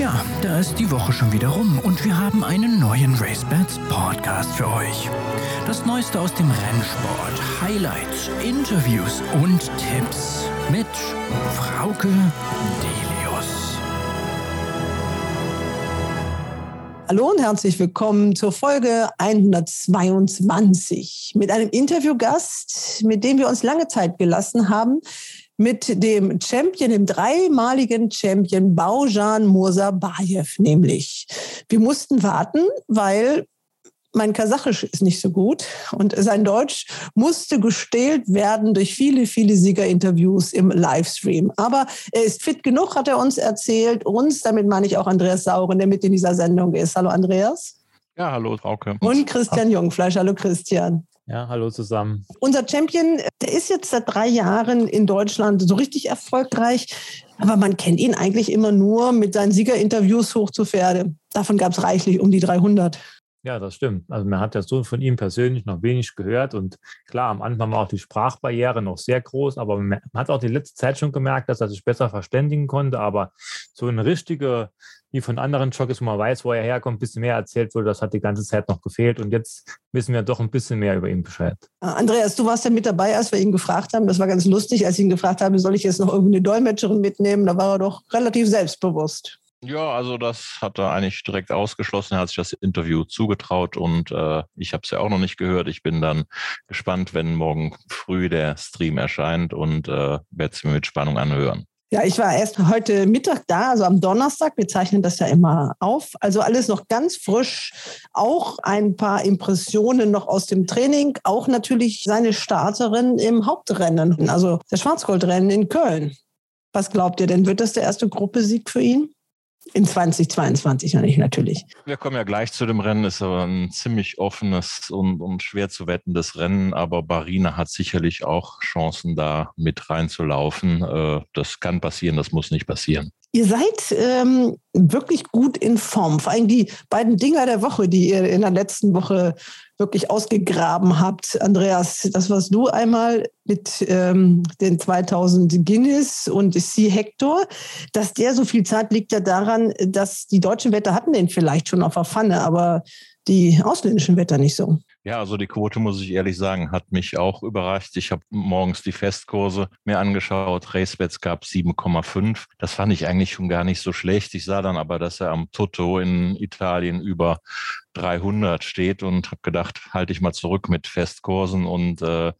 Tja, da ist die Woche schon wieder rum und wir haben einen neuen RaceBets Podcast für euch. Das Neueste aus dem Rennsport, Highlights, Interviews und Tipps mit Frauke Delius. Hallo und herzlich willkommen zur Folge 122 mit einem Interviewgast, mit dem wir uns lange Zeit gelassen haben, mit dem Champion, dem dreimaligen Champion Baujan Mursabayev nämlich. Wir mussten warten, weil mein Kasachisch ist nicht so gut und sein Deutsch musste gestählt werden durch viele, viele Siegerinterviews im Livestream. Aber er ist fit genug, hat er uns erzählt. Uns, damit meine ich auch Andreas Sauren, der mit in dieser Sendung ist. Hallo Andreas. Ja, hallo Trauke. Und Christian Jungfleisch. Hallo Christian. Ja, hallo zusammen. Unser Champion, der ist jetzt seit drei Jahren in Deutschland so richtig erfolgreich, aber man kennt ihn eigentlich immer nur mit seinen Siegerinterviews hoch zu Pferde. Davon gab es reichlich um die 300. Ja, das stimmt. Also man hat ja so von ihm persönlich noch wenig gehört und klar, am Anfang war auch die Sprachbarriere noch sehr groß, aber man hat auch die letzte Zeit schon gemerkt, dass er sich besser verständigen konnte, aber so eine richtige wie von anderen Jockeys, wo man weiß, wo er herkommt, ein bisschen mehr erzählt wurde. Das hat die ganze Zeit noch gefehlt. Und jetzt wissen wir doch ein bisschen mehr über ihn Bescheid. Ah, Andreas, du warst ja mit dabei, als wir ihn gefragt haben. Das war ganz lustig, als ich ihn gefragt habe, soll ich jetzt noch irgendeine Dolmetscherin mitnehmen? Da war er doch relativ selbstbewusst. Ja, also das hat er eigentlich direkt ausgeschlossen. Er hat sich das Interview zugetraut und äh, ich habe es ja auch noch nicht gehört. Ich bin dann gespannt, wenn morgen früh der Stream erscheint und äh, werde es mir mit Spannung anhören. Ja, ich war erst heute Mittag da, also am Donnerstag. Wir zeichnen das ja immer auf. Also alles noch ganz frisch. Auch ein paar Impressionen noch aus dem Training. Auch natürlich seine Starterin im Hauptrennen, also das Schwarzgoldrennen in Köln. Was glaubt ihr denn? Wird das der erste Gruppesieg für ihn? In 2022 noch nicht, natürlich. Wir kommen ja gleich zu dem Rennen. Ist aber ein ziemlich offenes und, und schwer zu wettendes Rennen. Aber Barina hat sicherlich auch Chancen, da mit reinzulaufen. Äh, das kann passieren, das muss nicht passieren. Ihr seid ähm, wirklich gut in Form. Vor allem die beiden Dinger der Woche, die ihr in der letzten Woche wirklich ausgegraben habt. Andreas, das was du einmal mit ähm, den 2000 Guinness und C Hector, dass der so viel Zeit liegt ja daran, dass die deutschen Wetter hatten den vielleicht schon auf der Pfanne, aber die ausländischen Wetter nicht so. Ja, also die Quote, muss ich ehrlich sagen, hat mich auch überrascht. Ich habe morgens die Festkurse mir angeschaut. Racebets gab 7,5. Das fand ich eigentlich schon gar nicht so schlecht. Ich sah dann aber, dass er am Toto in Italien über 300 steht und habe gedacht, halte ich mal zurück mit Festkursen und äh,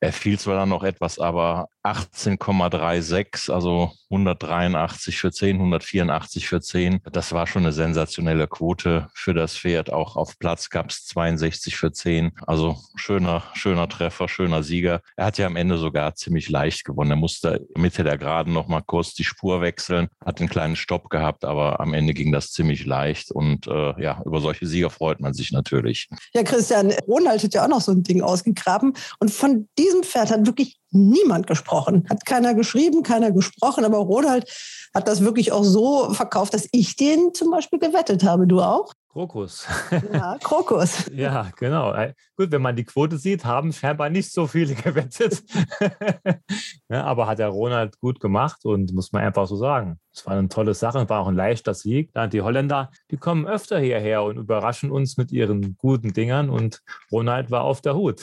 er fiel zwar dann noch etwas, aber 18,36, also 183 für 10, 184 für 10. Das war schon eine sensationelle Quote für das Pferd. Auch auf Platz gab es 62 für 10. Also schöner, schöner Treffer, schöner Sieger. Er hat ja am Ende sogar ziemlich leicht gewonnen. Er musste Mitte der Geraden noch mal kurz die Spur wechseln, hat einen kleinen Stopp gehabt, aber am Ende ging das ziemlich leicht. Und äh, ja, über solche Sieger freut man sich natürlich. Ja, Christian, Ronald hat ja auch noch so ein Ding ausgegraben. Und von diesem Pferd hat wirklich niemand gesprochen. Hat keiner geschrieben, keiner gesprochen. Aber Ronald hat das wirklich auch so verkauft, dass ich den zum Beispiel gewettet habe. Du auch? Krokus. Ja, Krokus. ja, genau. Äh, gut, wenn man die Quote sieht, haben scheinbar nicht so viele gewettet. ja, aber hat der Ronald gut gemacht und muss man einfach so sagen. Es war eine tolle Sache, war auch ein leichter Sieg. Die Holländer, die kommen öfter hierher und überraschen uns mit ihren guten Dingern und Ronald war auf der Hut.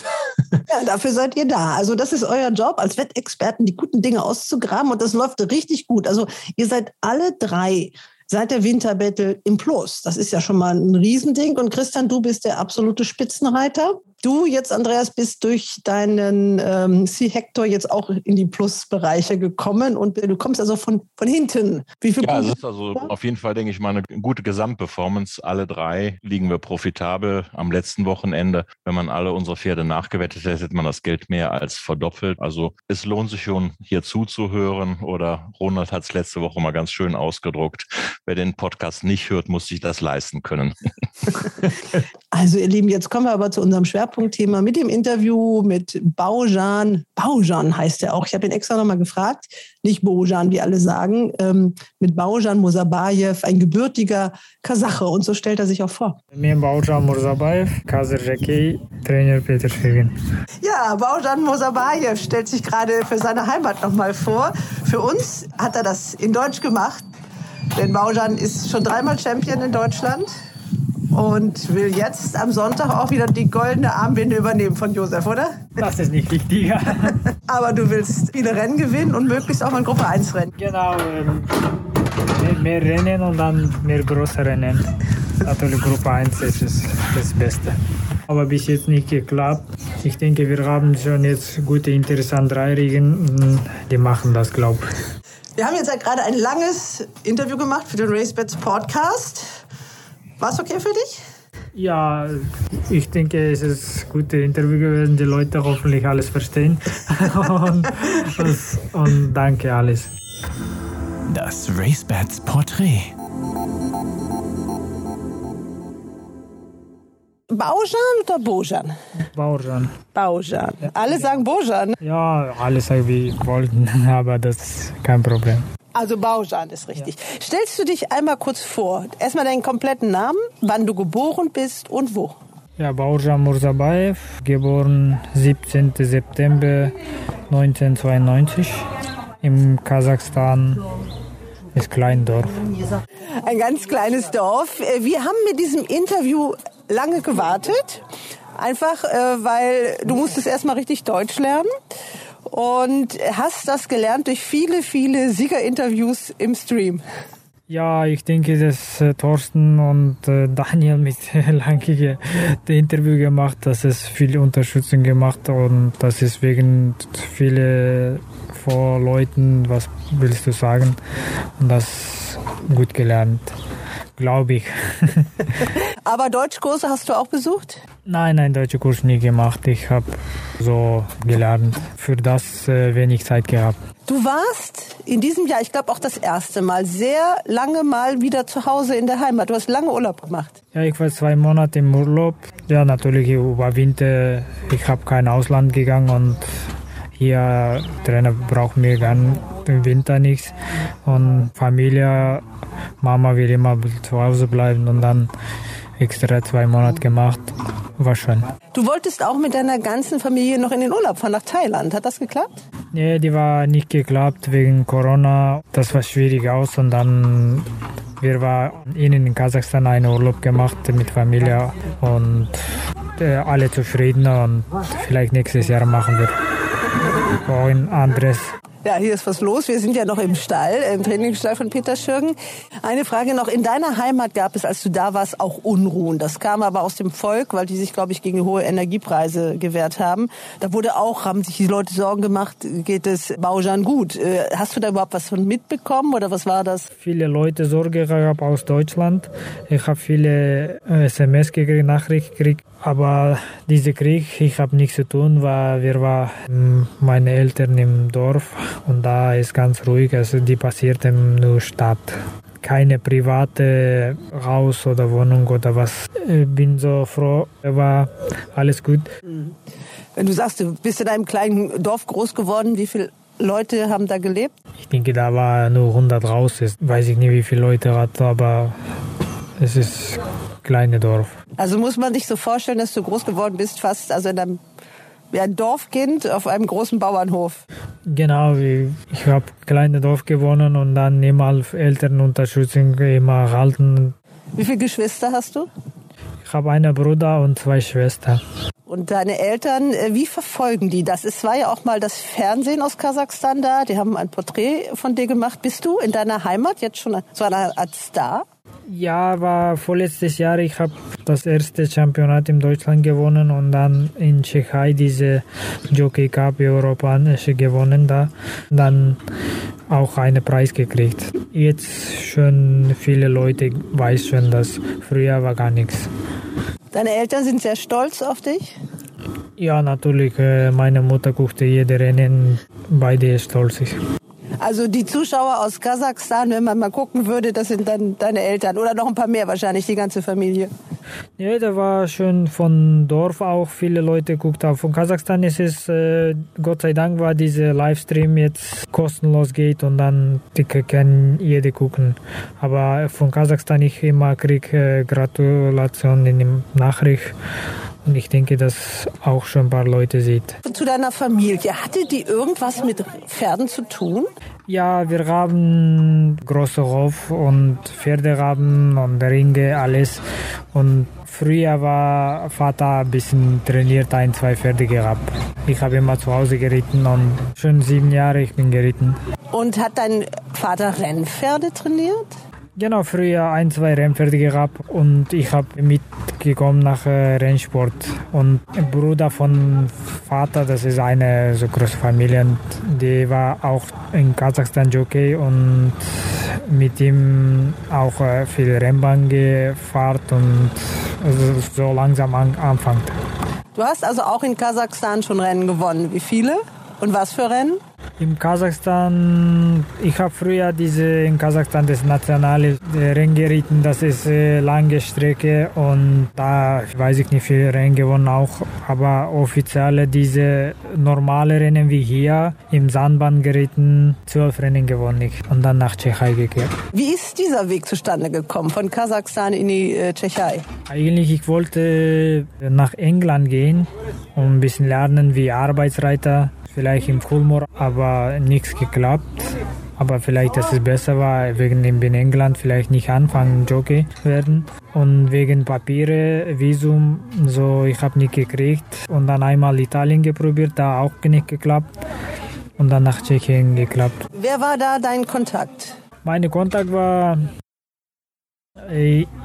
Ja, dafür seid ihr da. Also das ist euer Job als Wettexperten, die guten Dinge auszugraben und das läuft richtig gut. Also ihr seid alle drei seit der Winterbattle im Plus. Das ist ja schon mal ein Riesending. Und Christian, du bist der absolute Spitzenreiter. Du jetzt, Andreas, bist durch deinen ähm, C-Hector jetzt auch in die Plus-Bereiche gekommen und du kommst also von, von hinten. Wie viel ja, es ist also auf jeden Fall, denke ich mal, eine gute Gesamtperformance. Alle drei liegen wir profitabel am letzten Wochenende. Wenn man alle unsere Pferde nachgewettet hätte, hätte man das Geld mehr als verdoppelt. Also es lohnt sich schon, hier zuzuhören. Oder Ronald hat es letzte Woche mal ganz schön ausgedruckt. Wer den Podcast nicht hört, muss sich das leisten können. also ihr Lieben, jetzt kommen wir aber zu unserem Schwerpunkt. Schwerpunktthema mit dem Interview mit Baujan. Baujan heißt er auch. Ich habe ihn extra nochmal gefragt. Nicht Bojan, wie alle sagen. Ähm, mit Baujan Musabayev, ein gebürtiger Kasache. Und so stellt er sich auch vor. Mir Baujan Musabayev, Kasachaki, Trainer Peter Schwegen. Ja, Baujan Musabayev stellt sich gerade für seine Heimat nochmal vor. Für uns hat er das in Deutsch gemacht. Denn Baujan ist schon dreimal Champion in Deutschland und will jetzt am Sonntag auch wieder die goldene Armbinde übernehmen von Josef, oder? Das ist nicht richtig. Aber du willst viele Rennen gewinnen und möglichst auch mal Gruppe 1 Rennen. genau. Ähm, mehr, mehr Rennen und dann mehr große Rennen. Natürlich Gruppe 1 ist das Beste. Aber bis jetzt nicht geklappt. Ich denke, wir haben schon jetzt gute, interessante Dreijährigen. Die machen das, glaube ich. Wir haben jetzt ja gerade ein langes Interview gemacht für den RaceBets Podcast. War es okay für dich? Ja, ich denke, es ist ein gutes Interview gewesen. Die Leute hoffentlich alles verstehen. und, und danke alles. Das RaceBats Porträt. Baujan oder Bojan? Bauern. Baujan. Alle sagen Bojan. Ja, alles wie wollten, aber das ist kein Problem. Also Baujan ist richtig. Stellst du dich einmal kurz vor? Erstmal deinen kompletten Namen, wann du geboren bist und wo. Ja, Baujan Mursabayev, geboren 17. September 1992 im Kasachstan, ist Kleindorf. Ein ganz kleines Dorf. Äh, Wir haben mit diesem Interview lange gewartet. Einfach, äh, weil du musstest erstmal richtig Deutsch lernen. Und hast das gelernt durch viele, viele Siegerinterviews im Stream. Ja, ich denke, dass äh, Thorsten und äh, Daniel mit Lankige das Interview gemacht, dass es viel Unterstützung gemacht und das ist wegen viele vor Leuten, was willst du sagen, und das gut gelernt, glaube ich. Aber Deutschkurse hast du auch besucht? nein, nein, deutsche Kurs nie gemacht. Ich habe so gelernt, für das äh, wenig Zeit gehabt. Du warst in diesem Jahr, ich glaube auch das erste Mal, sehr lange mal wieder zu Hause in der Heimat. Du hast lange Urlaub gemacht. Ja, ich war zwei Monate im Urlaub. Ja, natürlich über Winter. Ich habe kein Ausland gegangen und hier Trainer braucht mir gern im Winter nichts und Familie, Mama will immer zu Hause bleiben und dann extra zwei Monate gemacht. War schön. Du wolltest auch mit deiner ganzen Familie noch in den Urlaub fahren nach Thailand. Hat das geklappt? Nee, die war nicht geklappt wegen Corona. Das war schwierig aus und dann wir waren in Kasachstan einen Urlaub gemacht mit Familie und äh, alle zufrieden und vielleicht nächstes Jahr machen wir auch ein anderes. Ja, hier ist was los. Wir sind ja noch im Stall, im Trainingsstall von Peter Schürgen. Eine Frage noch. In deiner Heimat gab es, als du da warst, auch Unruhen. Das kam aber aus dem Volk, weil die sich, glaube ich, gegen hohe Energiepreise gewehrt haben. Da wurde auch, haben sich die Leute Sorgen gemacht, geht es Baujan gut. Äh, Hast du da überhaupt was von mitbekommen oder was war das? Viele Leute Sorge gehabt aus Deutschland. Ich habe viele äh, SMS gekriegt, Nachrichten gekriegt. Aber dieser Krieg, ich habe nichts zu tun, weil wir waren meine Eltern im Dorf und da ist ganz ruhig. Also die passiert in nur Stadt. Keine private Haus oder Wohnung oder was. Ich bin so froh, war alles gut. Wenn du sagst, du bist in einem kleinen Dorf groß geworden, wie viele Leute haben da gelebt? Ich denke, da war nur 100 raus. Ich weiß ich nicht, wie viele Leute hat, aber es ist ein kleines Dorf. Also muss man sich so vorstellen, dass du groß geworden bist, fast also in einem wie ein Dorfkind auf einem großen Bauernhof. Genau, wie- ich habe kleine Dorf gewonnen und dann immer Elternunterstützung immer erhalten. Wie viele Geschwister hast du? Ich habe einen Bruder und zwei Schwestern. Und deine Eltern, äh, wie verfolgen die das? Es war ja auch mal das Fernsehen aus Kasachstan da. Die haben ein Porträt von dir gemacht. Bist du in deiner Heimat jetzt schon so eine Art Star? Ja, war vorletztes Jahr, ich habe das erste Championat in Deutschland gewonnen und dann in Tschechei diese Jockey Cup Europanische gewonnen da. Dann auch einen Preis gekriegt. Jetzt schon viele Leute weiß schon, dass früher war gar nichts. Deine Eltern sind sehr stolz auf dich. Ja, natürlich. äh, Meine Mutter guckte jede Rennen, beide stolz. Also die Zuschauer aus Kasachstan, wenn man mal gucken würde, das sind dann deine Eltern oder noch ein paar mehr wahrscheinlich, die ganze Familie. Ja, da war schon von Dorf auch viele Leute guckt auch. Von Kasachstan ist es, äh, Gott sei Dank war dieser Livestream jetzt kostenlos geht und dann die kann jeder gucken. Aber von Kasachstan ich immer krieg äh, Gratulation in dem Nachricht Und ich denke, dass auch schon ein paar Leute sieht. Zu deiner Familie, hatte die irgendwas mit Pferden zu tun? Ja, wir haben große Hof und Pferderaben und Ringe, alles. Und früher war Vater ein bisschen trainiert, ein, zwei Pferde gehabt. Ich habe immer zu Hause geritten und schon sieben Jahre ich bin geritten. Und hat dein Vater Rennpferde trainiert? Genau, früher ein, zwei Rennpferde gehabt und ich habe mitgekommen nach äh, Rennsport. Und ein Bruder von Vater, das ist eine so große Familie, die war auch in Kasachstan Jockey und mit ihm auch äh, viel Rennbahn gefahren und also so langsam an, anfängt. Du hast also auch in Kasachstan schon Rennen gewonnen. Wie viele? Und was für Rennen? In Kasachstan, ich habe früher diese in Kasachstan das nationale Rennen geritten, das ist eine lange Strecke und da weiß ich nicht viel Rennen gewonnen auch, aber offiziell diese normale Rennen wie hier im Sandbahn geritten, zwölf Rennen gewonnen ich und dann nach Tschechei gekehrt. Wie ist dieser Weg zustande gekommen, von Kasachstan in die äh, Tschechei? Eigentlich, ich wollte nach England gehen und ein bisschen lernen wie Arbeitsreiter vielleicht im Kulmor, aber nichts geklappt. Aber vielleicht, dass es besser war, wegen dem in England vielleicht nicht anfangen Jockey werden. Und wegen Papiere, Visum, so ich habe nicht gekriegt. Und dann einmal Italien geprobiert, da auch nicht geklappt. Und dann nach Tschechien geklappt. Wer war da dein Kontakt? Mein Kontakt war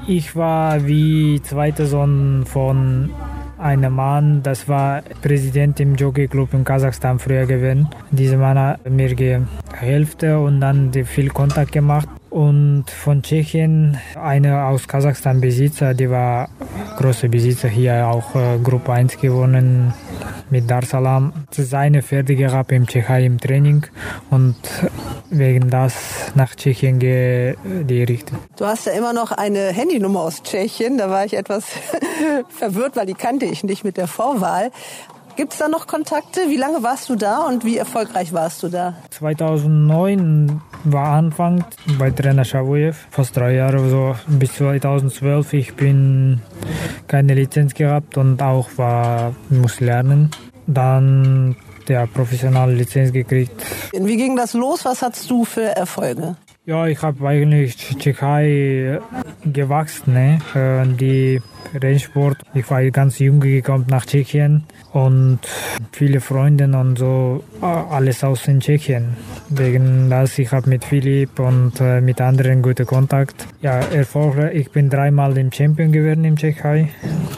ich war wie zweiter Sohn von einem Mann, das war Präsident im Jockey-Club in Kasachstan früher gewesen. Dieser Mann hat mir geholfen und dann viel Kontakt gemacht. Und von Tschechien eine aus Kasachstan Besitzer, die war große Besitzer hier auch äh, Gruppe 1 gewonnen mit Darsalam. Seine Pferde gehabt im Tschechei im Training und wegen das nach Tschechien gerichtet. Du hast ja immer noch eine Handynummer aus Tschechien. Da war ich etwas verwirrt, weil die kannte ich nicht mit der Vorwahl. Gibt es da noch Kontakte? Wie lange warst du da und wie erfolgreich warst du da? 2009 war Anfang bei Trainer Shavuyev, fast drei Jahre so bis 2012. Ich bin keine Lizenz gehabt und auch war muss lernen. Dann der professionelle Lizenz gekriegt. Wie ging das los? Was hattest du für Erfolge? Ja, ich habe eigentlich Tschechei gewachsen. Ne? Die Rennsport. Ich war ganz jung gekommen nach Tschechien und viele Freunde und so alles aus in Tschechien. Wegen das ich habe mit Philipp und mit anderen guten Kontakt. Ja. Ich bin dreimal im Champion geworden in Tschechei.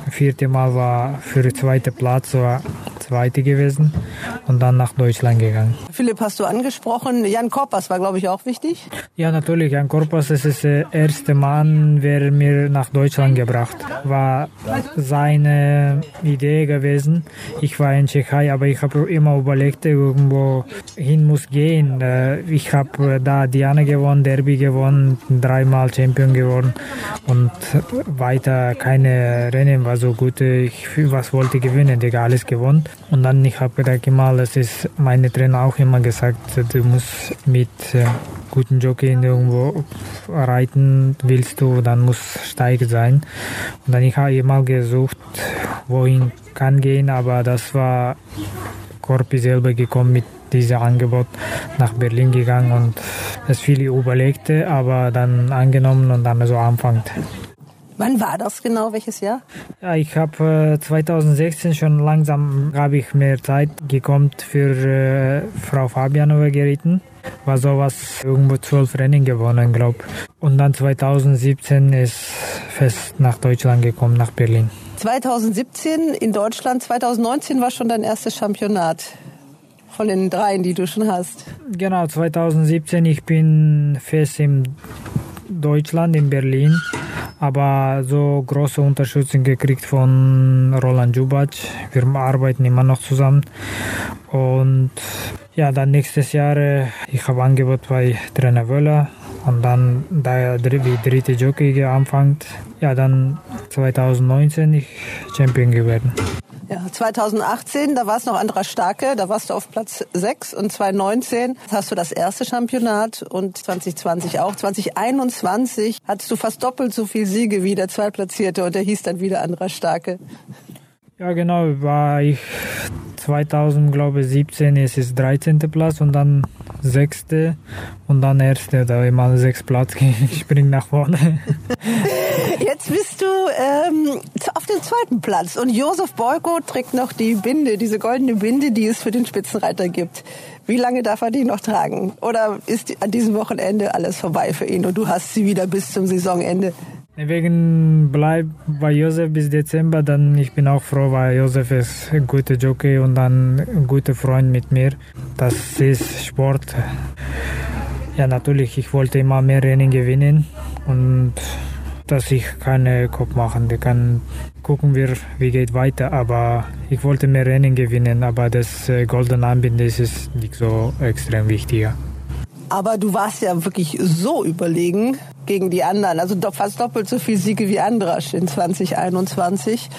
Vierte Mal war für den zweiten Platz zweite gewesen und dann nach Deutschland gegangen. Philipp hast du angesprochen. Jan Korpas war glaube ich auch wichtig. Ja, natürlich. Jan Korpas ist der erste Mann, der mir nach Deutschland gebracht. War seine Idee gewesen. Ich war in Tschechei, aber ich habe immer überlegt, irgendwo hin muss gehen. Ich habe da Diana gewonnen, Derby gewonnen, dreimal Champion geworden und weiter keine Rennen war so gut. Ich was wollte gewinnen, egal alles gewonnen. Und dann ich habe gedacht, immer, das ist meine Trainer auch immer gesagt, du musst mit guten Jockey irgendwo reiten willst du, dann muss steig sein. Und dann ich habe immer gesucht, wohin kann gehen, aber das war Korpi selber gekommen mit diesem Angebot nach Berlin gegangen und es viele überlegte, aber dann angenommen und dann so anfangt. Wann war das genau? Welches Jahr? Ja, ich habe äh, 2016 schon langsam habe ich mehr Zeit gekommen für äh, Frau Fabianova geritten. War sowas irgendwo zwölf Rennen gewonnen, glaube Und dann 2017 ist fest nach Deutschland gekommen, nach Berlin. 2017 in Deutschland, 2019 war schon dein erstes Championat von den dreien, die du schon hast. Genau, 2017. Ich bin fest in Deutschland, in Berlin aber so große Unterstützung gekriegt von Roland Jubac. Wir arbeiten immer noch zusammen. Und ja, dann nächstes Jahr, äh, ich habe Angebot bei Trainer Wöller und dann da wie dritte Jockey angefangen. Ja, dann 2019 ich Champion geworden. Ja, 2018, da war es noch Andra Starke, da warst du auf Platz 6 und 2019 hast du das erste Championat und 2020 auch. 2021 hattest du fast doppelt so viel Siege wie der Zweitplatzierte und der hieß dann wieder Andra Starke. Ja, genau, war ich 2000, glaube ich, 17 ist es 13. Platz und dann 6. und dann 1. Da immer 6 Platz, ich springe nach vorne. Jetzt bist du ähm, auf dem zweiten Platz und Josef Boyko trägt noch die Binde, diese goldene Binde, die es für den Spitzenreiter gibt. Wie lange darf er die noch tragen? Oder ist an diesem Wochenende alles vorbei für ihn und du hast sie wieder bis zum Saisonende? Wegen bleib bei Josef bis Dezember, dann ich bin auch froh, weil Josef ist ein guter Jockey und dann ein guter Freund mit mir. Das ist Sport. Ja, natürlich, ich wollte immer mehr Rennen gewinnen und dass ich keine Kopf machen. kann gucken wir, wie geht weiter. Aber ich wollte mehr Rennen gewinnen, aber das äh, Golden Armband ist nicht so extrem wichtig. Aber du warst ja wirklich so überlegen gegen die anderen. Also fast doppelt so viel Siege wie Andrasch in 2021,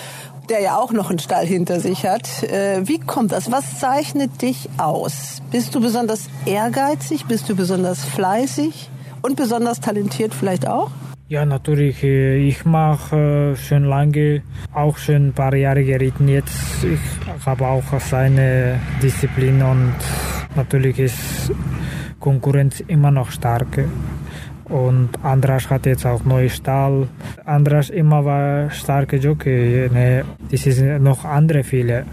der ja auch noch einen Stall hinter sich hat. Äh, wie kommt das? Was zeichnet dich aus? Bist du besonders ehrgeizig? Bist du besonders fleißig? Und besonders talentiert vielleicht auch? Ja, natürlich. Äh, ich mache äh, schon lange, auch schon ein paar Jahre geritten. Jetzt ich habe auch seine Disziplin und natürlich ist Konkurrenz immer noch stark. Und Andras hat jetzt auch neue Stall. Andras immer war starke Jockey. Ne, das sind noch andere viele.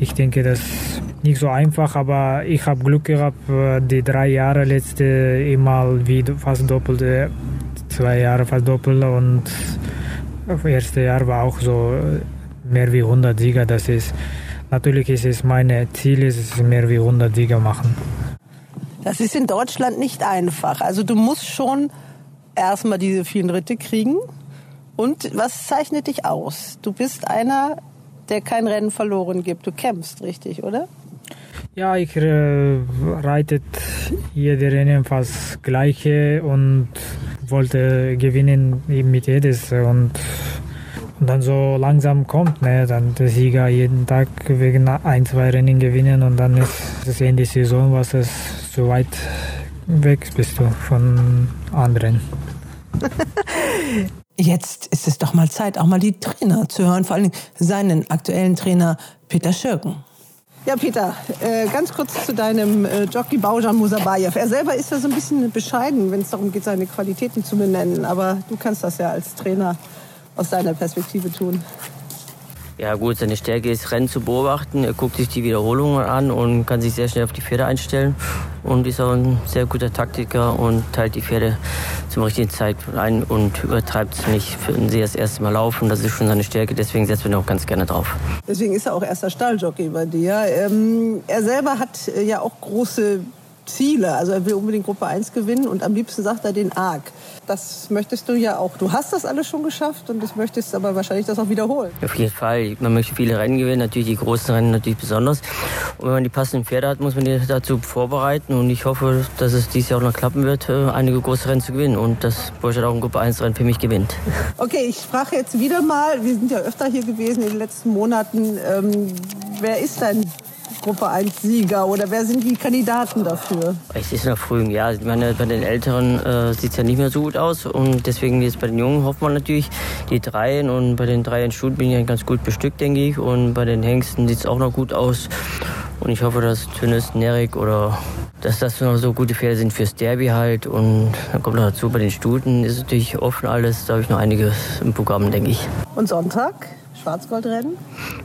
Ich denke, das ist nicht so einfach, aber ich habe Glück gehabt, die drei Jahre letzte immer wie fast doppelte, zwei Jahre fast doppelt und das erste Jahr war auch so mehr wie 100 Sieger. Das ist natürlich ist es meine Ziel, ist es mehr wie 100 Sieger machen. Das ist in Deutschland nicht einfach. Also du musst schon erstmal diese vielen Ritte kriegen. Und was zeichnet dich aus? Du bist einer, der kein Rennen verloren gibt. Du kämpfst, richtig, oder? Ja, ich äh, reite jede Rennen fast gleiche und wollte gewinnen mit jedes und und dann so langsam kommt, ne, dann der Sieger jeden Tag wegen ein, zwei Rennen gewinnen und dann ist das Ende der Saison, was es so weit weg bist du von anderen. Jetzt ist es doch mal Zeit, auch mal die Trainer zu hören, vor allem seinen aktuellen Trainer Peter Schirken. Ja, Peter, äh, ganz kurz zu deinem äh, Jockey Baujan Musabayev. Er selber ist ja so ein bisschen bescheiden, wenn es darum geht, seine Qualitäten zu benennen. Aber du kannst das ja als Trainer aus deiner Perspektive tun? Ja gut, seine Stärke ist Rennen zu beobachten. Er guckt sich die Wiederholungen an und kann sich sehr schnell auf die Pferde einstellen. Und ist auch ein sehr guter Taktiker und teilt die Pferde zum richtigen Zeitpunkt ein und übertreibt es nicht, wenn sie das erste Mal laufen. Das ist schon seine Stärke, deswegen setzen wir ihn auch ganz gerne drauf. Deswegen ist er auch erster Stalljockey bei dir. Ähm, er selber hat äh, ja auch große Ziele. Also er will unbedingt Gruppe 1 gewinnen und am liebsten sagt er den ARC. Das möchtest du ja auch. Du hast das alles schon geschafft und das möchtest aber wahrscheinlich das auch wiederholen. Auf jeden Fall. Man möchte viele Rennen gewinnen, natürlich die großen Rennen natürlich besonders. Und wenn man die passenden Pferde hat, muss man die dazu vorbereiten und ich hoffe, dass es dieses Jahr auch noch klappen wird, äh, einige große Rennen zu gewinnen und dass Borchardt auch ein Gruppe 1 Rennen für mich gewinnt. Okay, ich frage jetzt wieder mal, wir sind ja öfter hier gewesen in den letzten Monaten, ähm, wer ist dein Gruppe 1 Sieger oder wer sind die Kandidaten dafür? Es ist noch früh. Ja, ich meine, bei den Älteren äh, sieht es ja nicht mehr so gut aus und deswegen jetzt bei den Jungen hofft man natürlich die Dreien und bei den Dreien Stuten bin ich ganz gut bestückt, denke ich und bei den Hengsten sieht es auch noch gut aus und ich hoffe, dass Tönnes, Nerik oder dass das noch so gute Pferde sind fürs Derby halt und dann kommt noch dazu, bei den Stuten ist natürlich offen alles, da habe ich noch einiges im Programm, denke ich. Und Sonntag? Schwarzgoldrennen?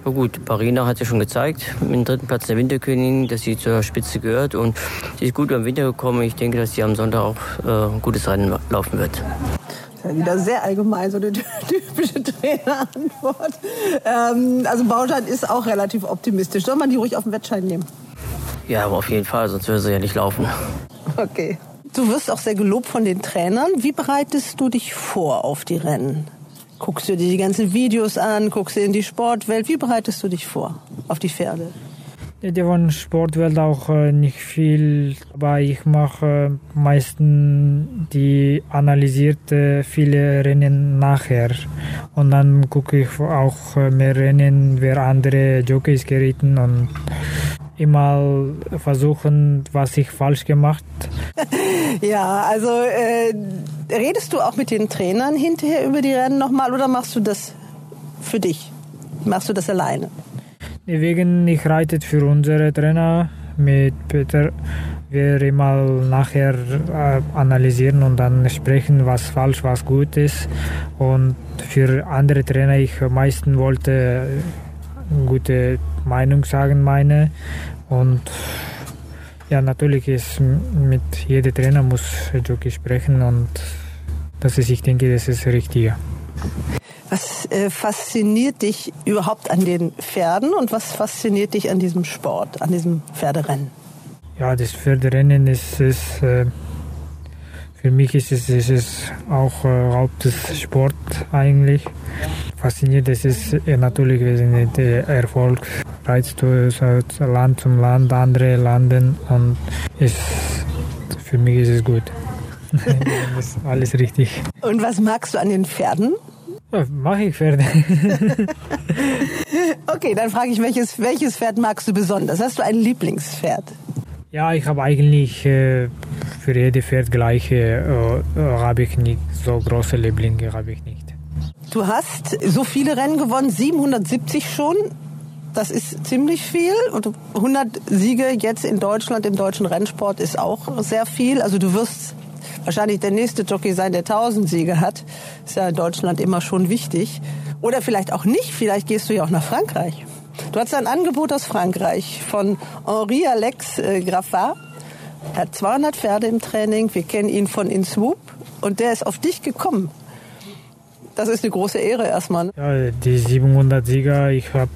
Na gut, Parina hat ja schon gezeigt, mit dem dritten Platz der Winterkönigin, dass sie zur Spitze gehört und sie ist gut beim Winter gekommen. Ich denke, dass sie am Sonntag auch äh, ein gutes Rennen laufen wird. Das ist ja wieder sehr allgemein, so eine typische Trainerantwort. Ähm, also Baustein ist auch relativ optimistisch. Soll man die ruhig auf den Wettschein nehmen? Ja, aber auf jeden Fall, sonst würde sie ja nicht laufen. Okay. Du wirst auch sehr gelobt von den Trainern. Wie bereitest du dich vor auf die Rennen? Guckst du dir die ganzen Videos an, guckst du in die Sportwelt. Wie bereitest du dich vor auf die Pferde? Die von Sportwelt auch äh, nicht viel, aber ich mache äh, meistens die analysierte viele Rennen nachher. Und dann gucke ich auch äh, mehr Rennen, wer andere Jockeys geritten und immer versuchen, was ich falsch gemacht. ja, also äh, redest du auch mit den Trainern hinterher über die Rennen nochmal oder machst du das für dich? machst du das alleine? Wegen ich reite für unsere Trainer mit Peter. Wir mal nachher äh, analysieren und dann sprechen, was falsch, was gut ist. Und für andere Trainer, ich meistens wollte eine gute Meinung sagen, meine. Und ja, natürlich ist mit jedem Trainer muss Jockey sprechen und das ist, ich denke, das ist richtig. Was äh, fasziniert dich überhaupt an den Pferden und was fasziniert dich an diesem Sport, an diesem Pferderennen? Ja, das Pferderennen ist, ist äh, für mich ist es, ist es auch äh, Hauptsport eigentlich. Fasziniert es ist äh, natürlich wegen der Erfolg. Reist du Land zum Land, andere Landen und ist, für mich ist es gut. das ist alles richtig. Und was magst du an den Pferden? Ja, mache ich Pferde. okay, dann frage ich, welches, welches Pferd magst du besonders? Hast du ein Lieblingspferd? Ja, ich habe eigentlich äh, für jede Pferd gleiche, äh, habe ich nicht so große Lieblinge, habe ich nicht. Du hast so viele Rennen gewonnen, 770 schon. Das ist ziemlich viel. Und 100 Siege jetzt in Deutschland im deutschen Rennsport ist auch sehr viel. Also du wirst wahrscheinlich der nächste Jockey sein, der 1000 Siege hat. Ist ja in Deutschland immer schon wichtig. Oder vielleicht auch nicht. Vielleicht gehst du ja auch nach Frankreich. Du hast ein Angebot aus Frankreich von Henri Alex äh, Graffat. Er hat 200 Pferde im Training. Wir kennen ihn von InSwoop. Und der ist auf dich gekommen. Das ist eine große Ehre erstmal. Ja, die 700 Sieger, ich habe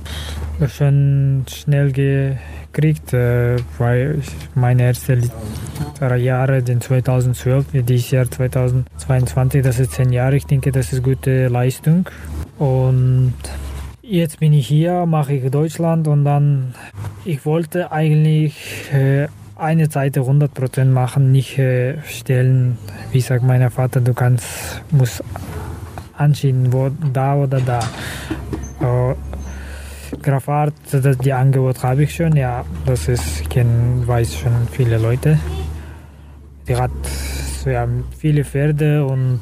schon schnell gekriegt, äh, weil meine ersten Jahre, den 2012, dieses Jahr 2022, das ist zehn Jahre. Ich denke, das ist gute Leistung. Und Jetzt bin ich hier, mache ich Deutschland und dann, ich wollte eigentlich äh, eine Seite 100% machen, nicht äh, stellen, wie sagt mein Vater, du kannst, musst anschieden, wo, da oder da. Äh, Grafart, das, die Angebot habe ich schon, ja, das ist, kenn, weiß schon viele Leute. Die hat ja, viele Pferde und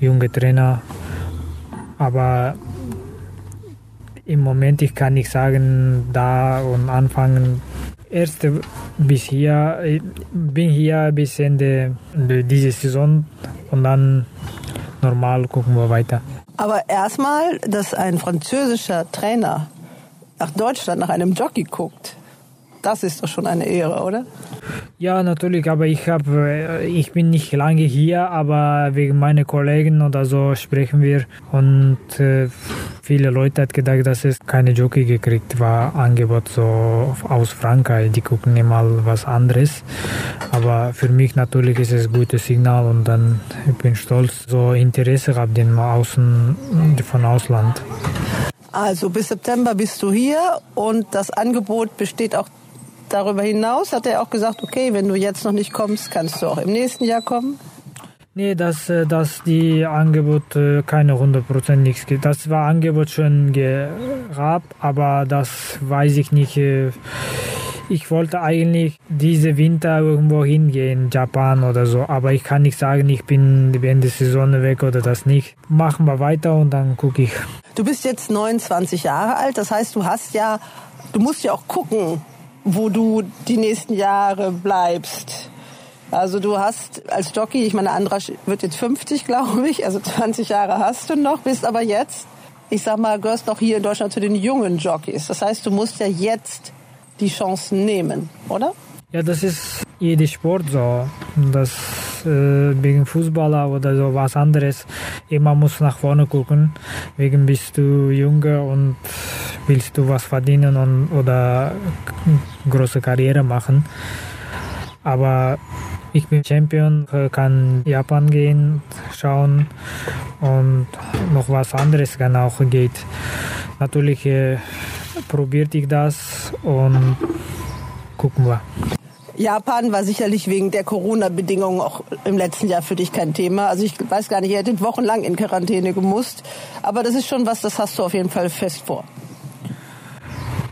junge Trainer, aber im Moment, ich kann nicht sagen, da und anfangen. Erst bis hier, ich bin hier bis Ende dieser Saison und dann normal gucken wir weiter. Aber erstmal, dass ein französischer Trainer nach Deutschland nach einem Jockey guckt, das ist doch schon eine Ehre, oder? Ja, natürlich, aber ich habe, äh, ich bin nicht lange hier, aber wegen meiner Kollegen oder so sprechen wir und äh, viele Leute hat gedacht, dass es keine Jockey gekriegt war, Angebot so aus Frankreich, die gucken immer was anderes, aber für mich natürlich ist es ein gutes Signal und dann ich bin stolz, so Interesse gehabt den Außen von Ausland. Also bis September bist du hier und das Angebot besteht auch darüber hinaus hat er auch gesagt, okay, wenn du jetzt noch nicht kommst, kannst du auch im nächsten Jahr kommen? Nee, dass, äh, dass die Angebote keine 100% nichts gibt. Das war Angebot schon gehabt, aber das weiß ich nicht. Äh, ich wollte eigentlich diese Winter irgendwo hingehen, Japan oder so, aber ich kann nicht sagen, ich bin Ende der Saison weg oder das nicht. Machen wir weiter und dann gucke ich. Du bist jetzt 29 Jahre alt, das heißt, du hast ja, du musst ja auch gucken, wo du die nächsten Jahre bleibst. Also du hast als Jockey, ich meine, Andra wird jetzt 50, glaube ich, also 20 Jahre hast du noch, bist aber jetzt, ich sag mal, gehörst noch hier in Deutschland zu den jungen Jockeys. Das heißt, du musst ja jetzt die Chancen nehmen, oder? Ja, das ist jeder Sport so. Das äh, wegen Fußballer oder so was anderes. Immer muss nach vorne gucken. Wegen bist du jünger und willst du was verdienen und, oder große Karriere machen. Aber ich bin Champion, kann Japan gehen, schauen und noch was anderes kann auch geht. Natürlich äh, probiert ich das und gucken wir. Japan war sicherlich wegen der Corona-Bedingungen auch im letzten Jahr für dich kein Thema. Also ich weiß gar nicht, ihr hättet wochenlang in Quarantäne gemusst. Aber das ist schon was, das hast du auf jeden Fall fest vor.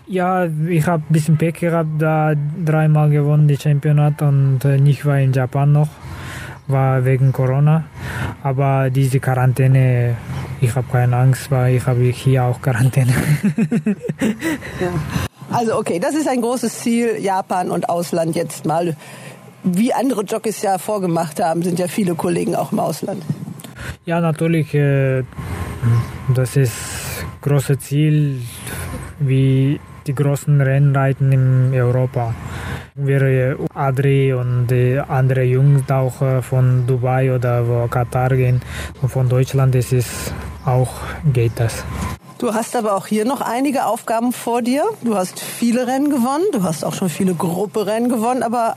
Ja, ich habe ein bisschen Pech gehabt, da dreimal gewonnen die Championat und äh, nicht war in Japan noch, war wegen Corona. Aber diese Quarantäne, ich habe keine Angst, weil ich habe hier auch Quarantäne. ja. Also okay, das ist ein großes Ziel, Japan und Ausland jetzt mal. Wie andere Jockeys ja vorgemacht haben, sind ja viele Kollegen auch im Ausland. Ja, natürlich, äh, das ist großes Ziel, wie die großen Rennreiten in Europa. Wir äh, Adri und die andere Jungs auch äh, von Dubai oder Katar gehen und von Deutschland ist es auch geht das. Du hast aber auch hier noch einige Aufgaben vor dir. Du hast viele Rennen gewonnen, du hast auch schon viele Grupperennen gewonnen, aber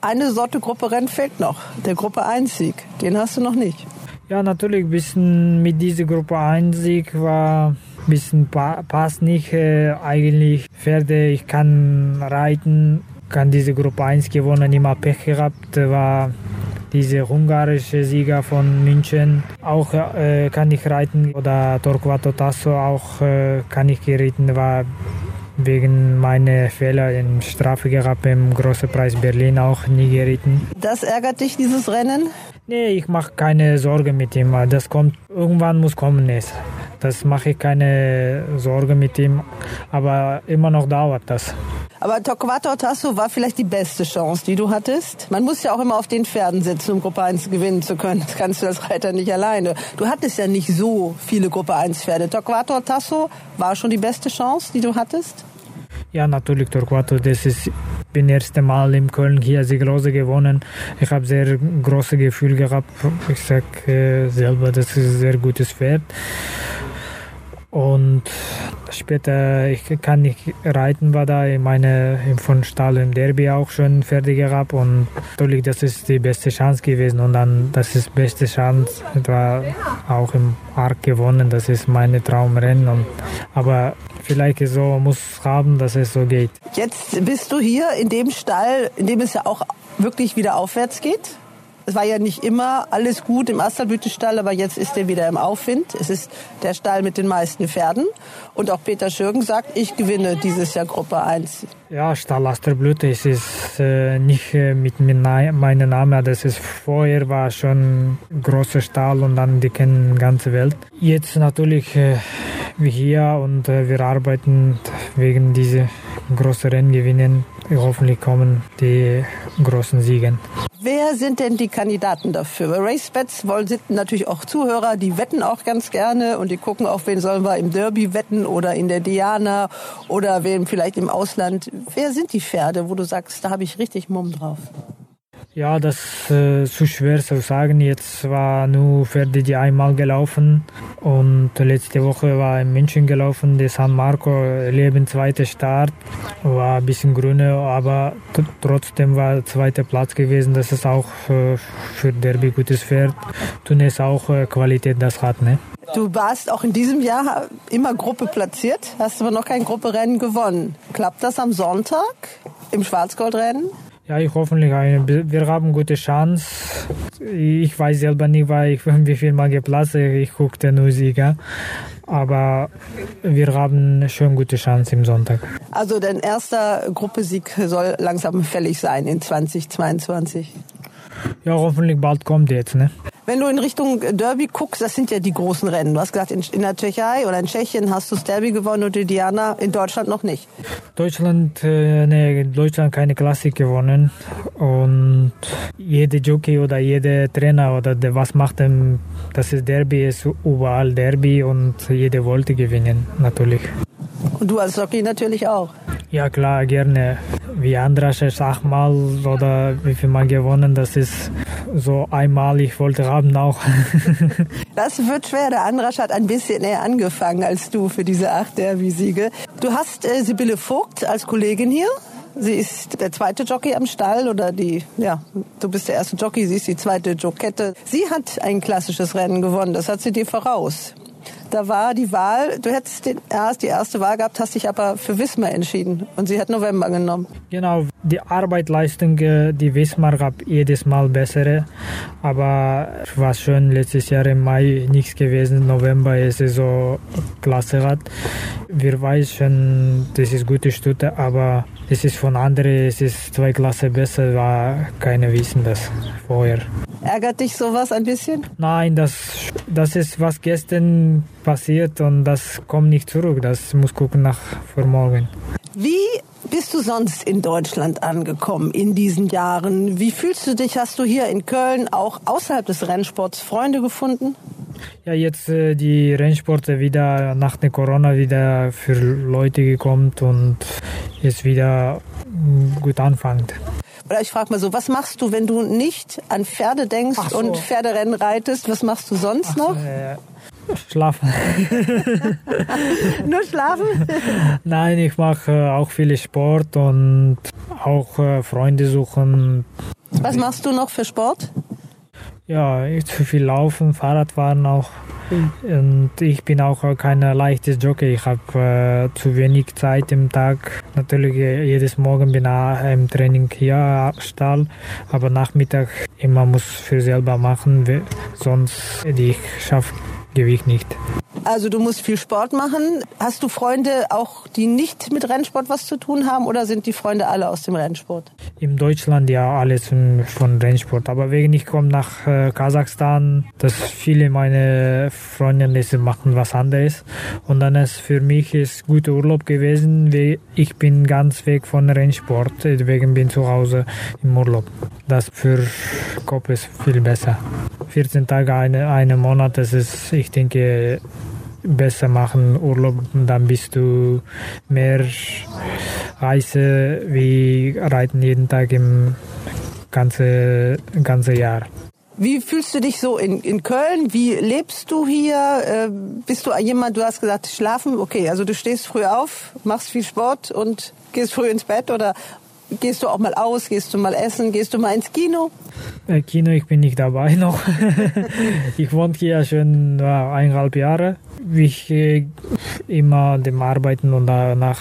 eine Sorte Grupperennen fehlt noch, der Gruppe 1 Sieg. Den hast du noch nicht. Ja, natürlich ein bisschen mit dieser Gruppe 1 Sieg war ein bisschen passt nicht. Äh, eigentlich Pferde, ich kann reiten, kann diese Gruppe 1 gewonnen, immer Pech gehabt, war diese ungarische Sieger von München. Auch äh, kann ich reiten oder Torquato Tasso auch äh, kann ich geritten, war wegen meiner Fehler in Strafe gehabt im Großen Preis Berlin auch nie geritten. Das ärgert dich, dieses Rennen? Nee, ich mache keine Sorge mit ihm. Das kommt, irgendwann muss kommen es. Das mache ich keine Sorge mit ihm, aber immer noch dauert das. Aber Torquato Tasso war vielleicht die beste Chance, die du hattest. Man muss ja auch immer auf den Pferden sitzen, um Gruppe 1 gewinnen zu können. Das kannst du als Reiter nicht alleine. Du hattest ja nicht so viele Gruppe 1 Pferde. Torquato Tasso war schon die beste Chance, die du hattest? Ja, natürlich Torquato. Das ist bin erste Mal in Köln hier Sieglose gewonnen. Ich habe sehr große Gefühl gehabt. Ich sage äh, selber, das ist ein sehr gutes Pferd. Und später, ich kann nicht reiten, war da in meine von Stahl im Derby auch schon fertig gehabt und natürlich, das ist die beste Chance gewesen. Und dann, das ist die beste Chance, war auch im Arc gewonnen, das ist meine Traumrennen. Und, aber vielleicht so muss haben, dass es so geht. Jetzt bist du hier in dem Stall, in dem es ja auch wirklich wieder aufwärts geht? Es war ja nicht immer alles gut im Astalbütestall, aber jetzt ist er wieder im Aufwind. Es ist der Stall mit den meisten Pferden. Und auch Peter Schürgen sagt, ich gewinne dieses Jahr Gruppe 1. Ja, Stall Asterblüte, es ist äh, nicht äh, mit meinem Namen, das ist vorher war schon ein großer Stall und dann die kennen die ganze Welt. Jetzt natürlich äh, wie hier und äh, wir arbeiten wegen dieser großen Rennen gewinnen. Hoffentlich kommen die großen Siegen. Wer sind denn die Kandidaten dafür? Bei RaceBets sind natürlich auch Zuhörer, die wetten auch ganz gerne und die gucken auch, wen sollen wir im Derby wetten oder in der Diana oder wen vielleicht im Ausland. Wer sind die Pferde, wo du sagst, da habe ich richtig Mumm drauf? Ja, das äh, zu schwer zu sagen. Jetzt war nur Pferde, die einmal gelaufen und letzte Woche war in München gelaufen, der San Marco Leben zweiter Start, war ein bisschen grüner, aber trotzdem war zweiter Platz gewesen. Das ist auch äh, für Derby gutes Pferd. Tunis auch äh, Qualität das hat, ne? Du warst auch in diesem Jahr immer Gruppe platziert, hast aber noch kein Grupperennen gewonnen. Klappt das am Sonntag im Schwarzgoldrennen? Ja, ich hoffentlich. Wir haben gute Chance. Ich weiß selber nicht, weil ich wie viel Mal geplatzt Ich guckte nur Sieger. Aber wir haben schon gute Chance im Sonntag. Also dein erster Gruppesieg soll langsam fällig sein in 2022. Ja, hoffentlich bald kommt jetzt, ne? Wenn du in Richtung Derby guckst, das sind ja die großen Rennen. Du hast gesagt, in, in der Tschechei oder in Tschechien hast du das Derby gewonnen und die Diana in Deutschland noch nicht. Deutschland, äh, nee, Deutschland keine Klassik gewonnen. Und jede Jockey oder jeder Trainer oder der was macht, das ist Derby, ist überall Derby und jeder wollte gewinnen, natürlich. Und du als Jockey natürlich auch. Ja klar, gerne. Wie Andrasch achtmal oder wie viel Mal gewonnen, das ist so einmal, ich wollte haben auch. das wird schwer. Der Andrasch hat ein bisschen näher angefangen als du für diese acht Derby-Siege. Du hast äh, Sibylle Vogt als Kollegin hier. Sie ist der zweite Jockey am Stall oder die, ja, du bist der erste Jockey, sie ist die zweite Jokette. Sie hat ein klassisches Rennen gewonnen, das hat sie dir voraus. Da war die Wahl, du hättest den, erst die erste Wahl gehabt, hast dich aber für Wismar entschieden und sie hat November genommen. Genau, die Arbeitsleistung, äh, die Wismar gab jedes Mal bessere, aber war schön letztes Jahr im Mai nichts gewesen, November ist es so klasse hat. Wir wissen schon, das ist gute Stute, aber es ist von anderen, es ist zwei Klassen besser, war keiner wissen das vorher. Ärgert dich sowas ein bisschen? Nein, das, das ist was gestern passiert und das kommt nicht zurück. Das muss gucken nach für morgen. Wie bist du sonst in Deutschland angekommen in diesen Jahren? Wie fühlst du dich? Hast du hier in Köln auch außerhalb des Rennsports Freunde gefunden? Ja, jetzt äh, die Rennsporte wieder nach der Corona wieder für Leute gekommen und jetzt wieder mm, gut anfängt. Oder ich frage mal so, was machst du, wenn du nicht an Pferde denkst so. und Pferderennen reitest? Was machst du sonst Ach, noch? Äh, schlafen. Nur schlafen? Nein, ich mache auch viel Sport und auch äh, Freunde suchen. Was machst du noch für Sport? Ja, zu viel laufen, Fahrradfahren auch. Und ich bin auch kein leichtes Jockey. Ich habe äh, zu wenig Zeit im Tag. Natürlich äh, jedes Morgen bin ich im Training hier am Stall, aber Nachmittag immer muss für selber machen, sonst ich schaffe Gewicht nicht. Also du musst viel Sport machen. Hast du Freunde auch, die nicht mit Rennsport was zu tun haben oder sind die Freunde alle aus dem Rennsport? In Deutschland ja alles von Rennsport. Aber wegen ich komme nach äh, Kasachstan, dass viele meine Freunde machen was anderes. Und dann ist für mich ist guter Urlaub gewesen. Ich bin ganz weg von Rennsport, deswegen bin ich zu Hause im Urlaub. Das für Kopf ist viel besser. 14 Tage, eine, einen Monat, das ist, ich denke, besser machen Urlaub, dann bist du mehr Reise wie Reiten jeden Tag im ganze, ganze Jahr. Wie fühlst du dich so in, in Köln? Wie lebst du hier? Äh, bist du jemand, du hast gesagt, schlafen? Okay, also du stehst früh auf, machst viel Sport und gehst früh ins Bett oder Gehst du auch mal aus? Gehst du mal essen? Gehst du mal ins Kino? Äh, Kino, ich bin nicht dabei noch. ich wohne hier schon äh, eineinhalb Jahre. Ich äh, immer dem Arbeiten und danach,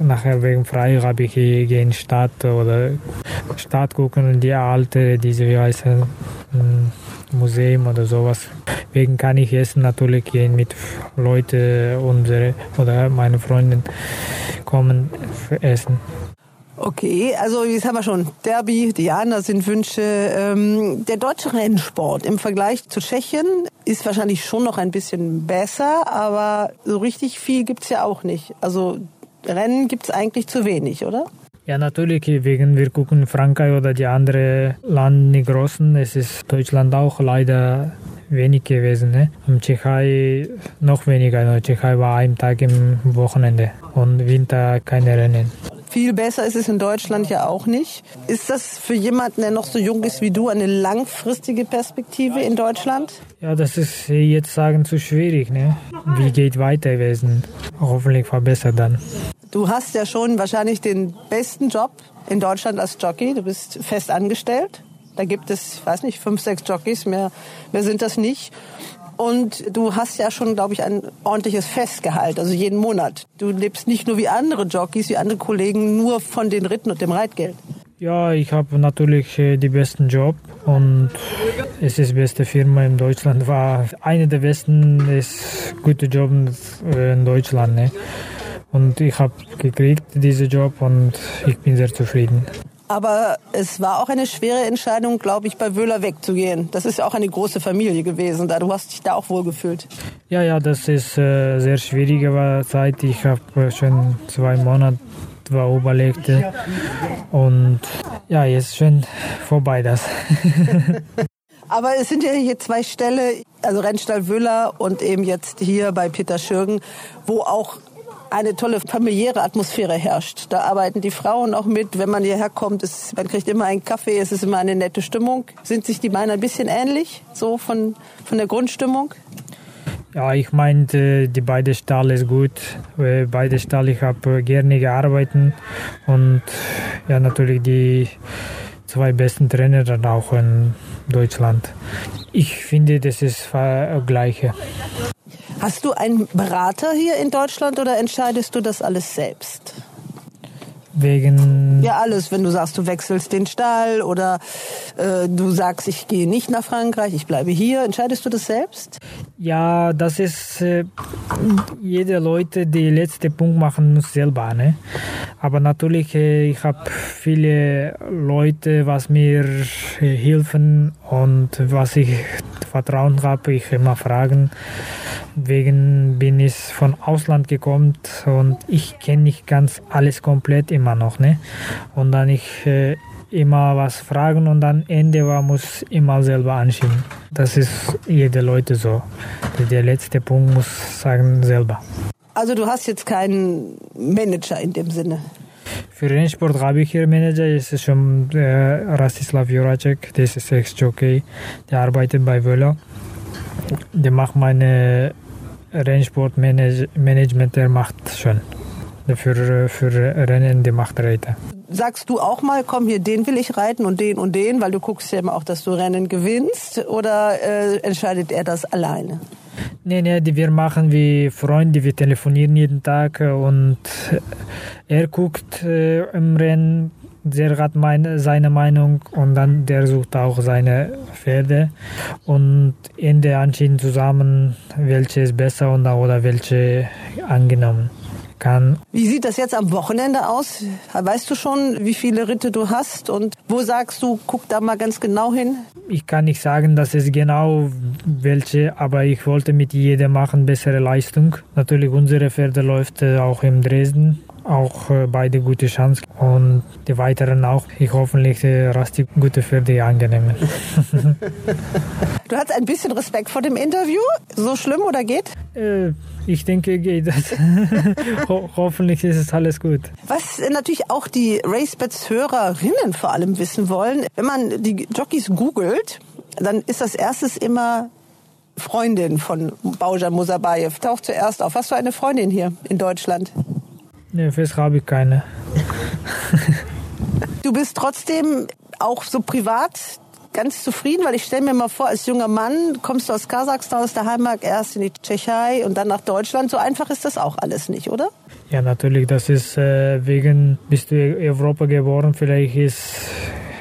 nachher wegen frei habe ich gehe in Stadt oder Stadt gucken und die alte, diese wie heißt Museum oder sowas. Wegen kann ich essen natürlich gehen mit Leuten unsere oder meine Freundin kommen essen. Okay, also jetzt haben wir schon Derby, Diana sind Wünsche. Ähm, der deutsche Rennsport im Vergleich zu Tschechien ist wahrscheinlich schon noch ein bisschen besser, aber so richtig viel gibt's ja auch nicht. Also Rennen gibt's eigentlich zu wenig, oder? Ja, natürlich, wegen wir gucken Frankreich oder die anderen Länder, die großen. Es ist Deutschland auch leider wenig gewesen. Ne? Im Tschechei noch weniger. In Tschechei war ein Tag im Wochenende und Winter keine Rennen. Viel besser ist es in Deutschland ja auch nicht. Ist das für jemanden, der noch so jung ist wie du, eine langfristige Perspektive in Deutschland? Ja, das ist jetzt sagen zu schwierig. Ne? Wie geht weiter gewesen? Hoffentlich verbessert dann. Du hast ja schon wahrscheinlich den besten Job in Deutschland als Jockey. Du bist fest angestellt. Da gibt es, weiß nicht, fünf, sechs Jockeys, mehr, mehr sind das nicht. Und du hast ja schon, glaube ich, ein ordentliches Festgehalt, also jeden Monat. Du lebst nicht nur wie andere Jockeys, wie andere Kollegen, nur von den Ritten und dem Reitgeld. Ja, ich habe natürlich äh, die besten Job und es ist die beste Firma in Deutschland. War eine der besten, ist gute Job in Deutschland. Ne? Und ich habe gekriegt diesen Job und ich bin sehr zufrieden. Aber es war auch eine schwere Entscheidung, glaube ich, bei Wöhler wegzugehen. Das ist ja auch eine große Familie gewesen. Da du hast dich da auch wohl gefühlt. Ja, ja, das ist äh, sehr schwierige Zeit. Ich habe äh, schon zwei Monate war überlegte und ja, jetzt schon vorbei das. Aber es sind ja hier zwei Ställe, also Rennstall Wöhler und eben jetzt hier bei Peter Schürgen, wo auch eine tolle familiäre Atmosphäre herrscht. Da arbeiten die Frauen auch mit. Wenn man hierher kommt, ist, man kriegt immer einen Kaffee, es ist immer eine nette Stimmung. Sind sich die beiden ein bisschen ähnlich, so von, von der Grundstimmung? Ja, ich meinte, die beide Stall ist gut. Äh, beide Stall, ich habe gerne gearbeitet und ja, natürlich die zwei besten Trainer dann auch in Deutschland. Ich finde, das ist das Gleiche. Hast du einen Berater hier in Deutschland oder entscheidest du das alles selbst? Wegen Ja, alles, wenn du sagst, du wechselst den Stall oder äh, du sagst, ich gehe nicht nach Frankreich, ich bleibe hier. Entscheidest du das selbst? Ja, das ist äh, jede Leute, die letzte Punkt machen muss selber. Ne? Aber natürlich, äh, ich habe viele Leute, was mir äh, helfen und was ich Vertrauen habe, ich immer fragen. Wegen bin ich von Ausland gekommen und ich kenne nicht ganz alles komplett immer noch. Ne? Und dann ich äh, immer was fragen und dann Ende war, muss immer selber anschieben. Das ist jede Leute so. Der letzte Punkt muss sagen selber. Also du hast jetzt keinen Manager in dem Sinne. Für Rennsport habe ich hier Manager, das ist schon äh, Rastislav Juracek, der ist Ex-Jockey, der arbeitet bei Wöller. Der macht meine Rennsportmanagement, der macht schon. Für, für Rennen, der macht Räder. Sagst du auch mal, komm hier, den will ich reiten und den und den, weil du guckst ja immer auch, dass du Rennen gewinnst oder äh, entscheidet er das alleine? Nee, nee, die wir machen wie Freunde, wir telefonieren jeden Tag und er guckt äh, im Rennen, der hat meine, seine Meinung und dann der sucht auch seine Pferde und in der entschieden zusammen, welche ist besser und oder welche angenommen kann. Wie sieht das jetzt am Wochenende aus? Weißt du schon, wie viele Ritte du hast und wo sagst du, guck da mal ganz genau hin? Ich kann nicht sagen, dass es genau welche, aber ich wollte mit jedem machen bessere Leistung. Natürlich unsere Pferde läuft auch in Dresden auch äh, beide gute Chancen und die weiteren auch. Ich hoffentlich äh, Rasti gute für die angenehmen. du hast ein bisschen Respekt vor dem Interview. So schlimm oder geht? Äh, ich denke, geht das. Ho hoffentlich ist es alles gut. Was natürlich auch die RaceBets-Hörerinnen vor allem wissen wollen, wenn man die Jockeys googelt, dann ist das erstes immer Freundin von Baujan Musabayev. Taucht zuerst auf. Was für eine Freundin hier in Deutschland? Nee, Fisch habe ich keine. du bist trotzdem auch so privat ganz zufrieden, weil ich stelle mir mal vor, als junger Mann kommst du aus Kasachstan, aus der Heimat, erst in die Tschechei und dann nach Deutschland. So einfach ist das auch alles nicht, oder? Ja, natürlich. Das ist äh, wegen, bist du in Europa geboren, vielleicht ist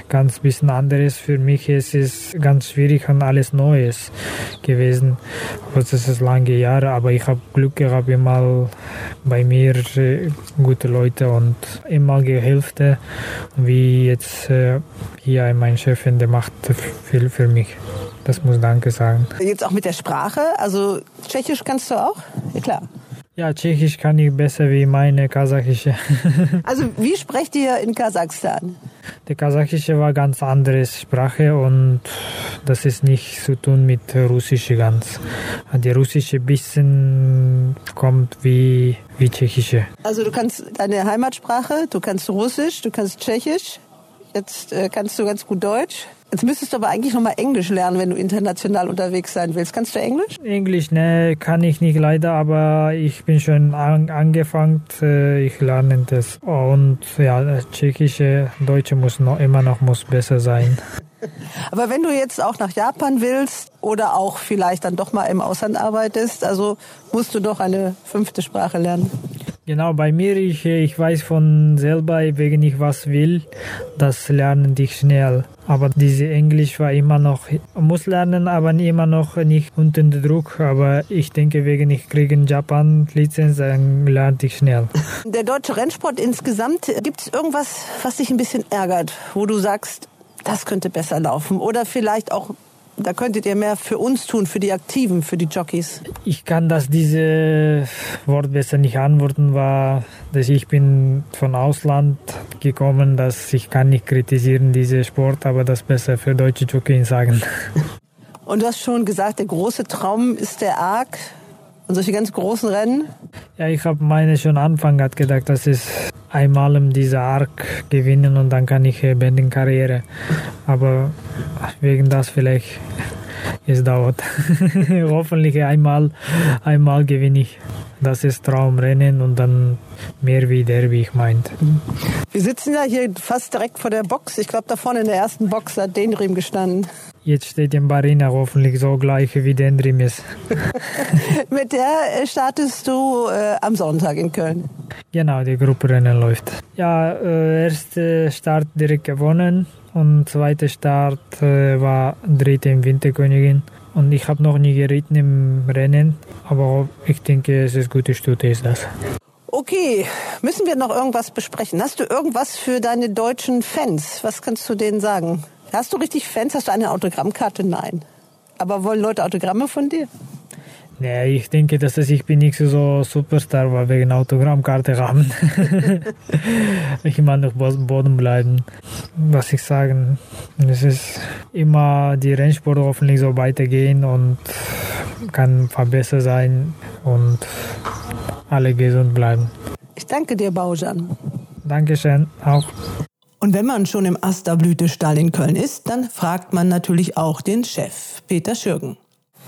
ganz bisschen anderes. Für mich ist es ganz schwierig und alles Neues gewesen. Aber das ist lange Jahre, aber ich habe Glück gehabt, immer bei mir äh, gute Leute und immer Gehilfte. Wie jetzt äh, hier mein Chef, der macht viel für mich. Das muss Danke sagen. Jetzt auch mit der Sprache, also Tschechisch kannst du auch? Ja klar. Ja, Tschechisch kann ich besser wie meine kasachische. also wie sprecht ihr in Kasachstan? Die kasachische war ganz andere Sprache und das ist nicht zu tun mit russische ganz. Die russische bisschen kommt wie wie tschechische. Also du kannst deine Heimatsprache, du kannst Russisch, du kannst Tschechisch, jetzt äh, kannst du ganz gut Deutsch. Jetzt müsstest du aber eigentlich nochmal Englisch lernen, wenn du international unterwegs sein willst. Kannst du Englisch? Englisch, ne, kann ich nicht leider, aber ich bin schon an, angefangen. Äh, ich lerne das. Und ja, tschechische, deutsche muss noch immer noch muss besser sein. Aber wenn du jetzt auch nach Japan willst oder auch vielleicht dann doch mal im Ausland arbeitest, also musst du doch eine fünfte Sprache lernen. Genau, bei mir, ich, ich weiß von selber, wegen ich was will, das lernen dich schnell. Aber diese Englisch war immer noch, muss lernen, aber immer noch nicht unter Druck. Aber ich denke, wegen ich kriege in Japan Lizenz, dann lerne ich schnell. Der deutsche Rennsport insgesamt, gibt es irgendwas, was dich ein bisschen ärgert, wo du sagst, das könnte besser laufen? Oder vielleicht auch da könntet ihr mehr für uns tun, für die Aktiven, für die Jockeys. Ich kann das diese Wort besser nicht antworten, war, dass ich bin von Ausland gekommen, dass ich kann nicht kritisieren diese Sport, aber das besser für deutsche Jockeys sagen. Und du hast schon gesagt, der große Traum ist der Arc und solche ganz großen Rennen. Ja, ich habe meine schon Anfang hat gedacht, das ist einmal in dieser Arc gewinnen und dann kann ich beenden Karriere. Aber wegen das vielleicht es dauert. Hoffentlich einmal, einmal gewinne ich. Das ist Traumrennen und dann mehr wie der, wie ich meint. Wir sitzen ja hier fast direkt vor der Box. Ich glaube, da vorne in der ersten Box hat Denrim gestanden. Jetzt steht in Barina hoffentlich so gleich wie Dendrim ist. Mit der äh, startest du äh, am Sonntag in Köln. Genau, die Gruppenrennen läuft. Ja, äh, erste Start direkt gewonnen und zweiter Start äh, war dritte im Winterkönigin. Und ich habe noch nie geritten im Rennen, aber ich denke, es ist gute Stute ist das. Okay, müssen wir noch irgendwas besprechen? Hast du irgendwas für deine deutschen Fans? Was kannst du denen sagen? Hast du richtig Fans? Hast du eine Autogrammkarte? Nein. Aber wollen Leute Autogramme von dir? Nee, ich denke, dass ich bin nicht so Superstar, weil wegen Autogrammkarte haben. ich mag auf Boden bleiben. Was ich sagen, es ist immer die Rennsport hoffentlich so weitergehen und kann verbessert sein und alle gesund bleiben. Ich danke dir, Baujan. Dankeschön, auch. Und wenn man schon im Asterblütestall in Köln ist, dann fragt man natürlich auch den Chef, Peter Schürgen.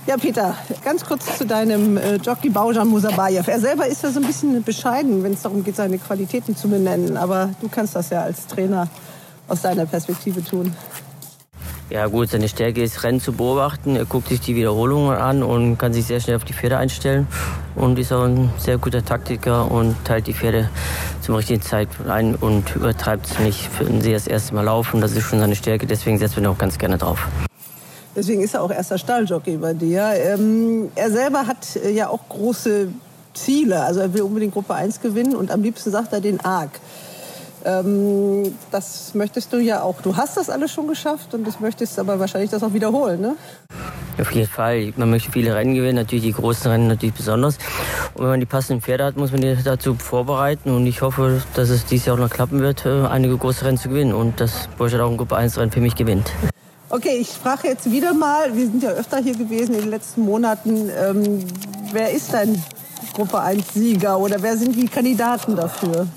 Ja, Peter, ganz kurz zu deinem äh, Jockey Baujan Musabayev. Er selber ist ja so ein bisschen bescheiden, wenn es darum geht, seine Qualitäten zu benennen. Aber du kannst das ja als Trainer aus deiner Perspektive tun. Ja gut, seine Stärke ist Rennen zu beobachten. Er guckt sich die Wiederholungen an und kann sich sehr schnell auf die Pferde einstellen. Und ist auch ein sehr guter Taktiker und teilt die Pferde zum richtigen Zeitpunkt ein und übertreibt es nicht, wenn sie das erste Mal laufen. Das ist schon seine Stärke, deswegen setzt man auch ganz gerne drauf. Deswegen ist er auch erster Stalljockey bei dir. Ähm, er selber hat äh, ja auch große Ziele. Also er will unbedingt Gruppe 1 gewinnen und am liebsten sagt er den ARC. Ähm, das möchtest du ja auch. Du hast das alles schon geschafft und das möchtest aber wahrscheinlich das auch wiederholen, ne? Auf jeden Fall. Man möchte viele Rennen gewinnen, natürlich die großen Rennen natürlich besonders. Und wenn man die passenden Pferde hat, muss man die dazu vorbereiten. Und ich hoffe, dass es dieses Jahr auch noch klappen wird, äh, einige große Rennen zu gewinnen und dass Burschert auch ein Gruppe 1 Rennen für mich gewinnt. Okay, ich frage jetzt wieder mal, wir sind ja öfter hier gewesen in den letzten Monaten, ähm, wer ist dein Gruppe 1 Sieger oder wer sind die Kandidaten dafür?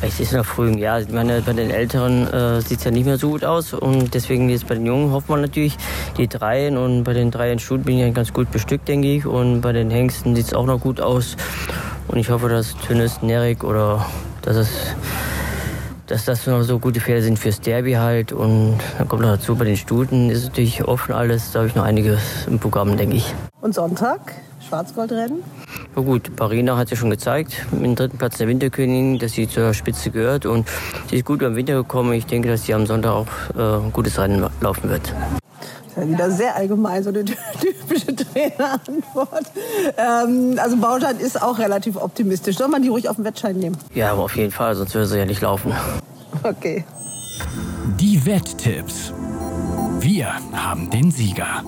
Es ist noch früh im. Ich meine, bei den Älteren äh, sieht es ja nicht mehr so gut aus. Und deswegen jetzt bei den Jungen hofft man natürlich die Dreien. Und bei den Dreien Stuten bin ich ganz gut bestückt, denke ich. Und bei den Hengsten sieht es auch noch gut aus. Und ich hoffe, dass Tünnes, Nerik oder dass es dass das noch so gute Pferde sind fürs Derby halt. Und dann kommt noch dazu, bei den Stuten ist natürlich offen alles. Da habe ich noch einiges im Programm, denke ich. Und Sonntag? Schwarzgoldrennen? Na gut, Parina hat ja schon gezeigt, mit dem dritten Platz der Winterkönigin, dass sie zur Spitze gehört. Und sie ist gut über den Winter gekommen. Ich denke, dass sie am Sonntag auch äh, ein gutes Rennen laufen wird. Das ist ja wieder sehr allgemein, so eine typische Trainerantwort. Ähm, also Baustein ist auch relativ optimistisch. Soll man die ruhig auf den Wettschein nehmen? Ja, aber auf jeden Fall, sonst würde sie ja nicht laufen. Okay. Die Wetttipps. Wir haben den Sieger.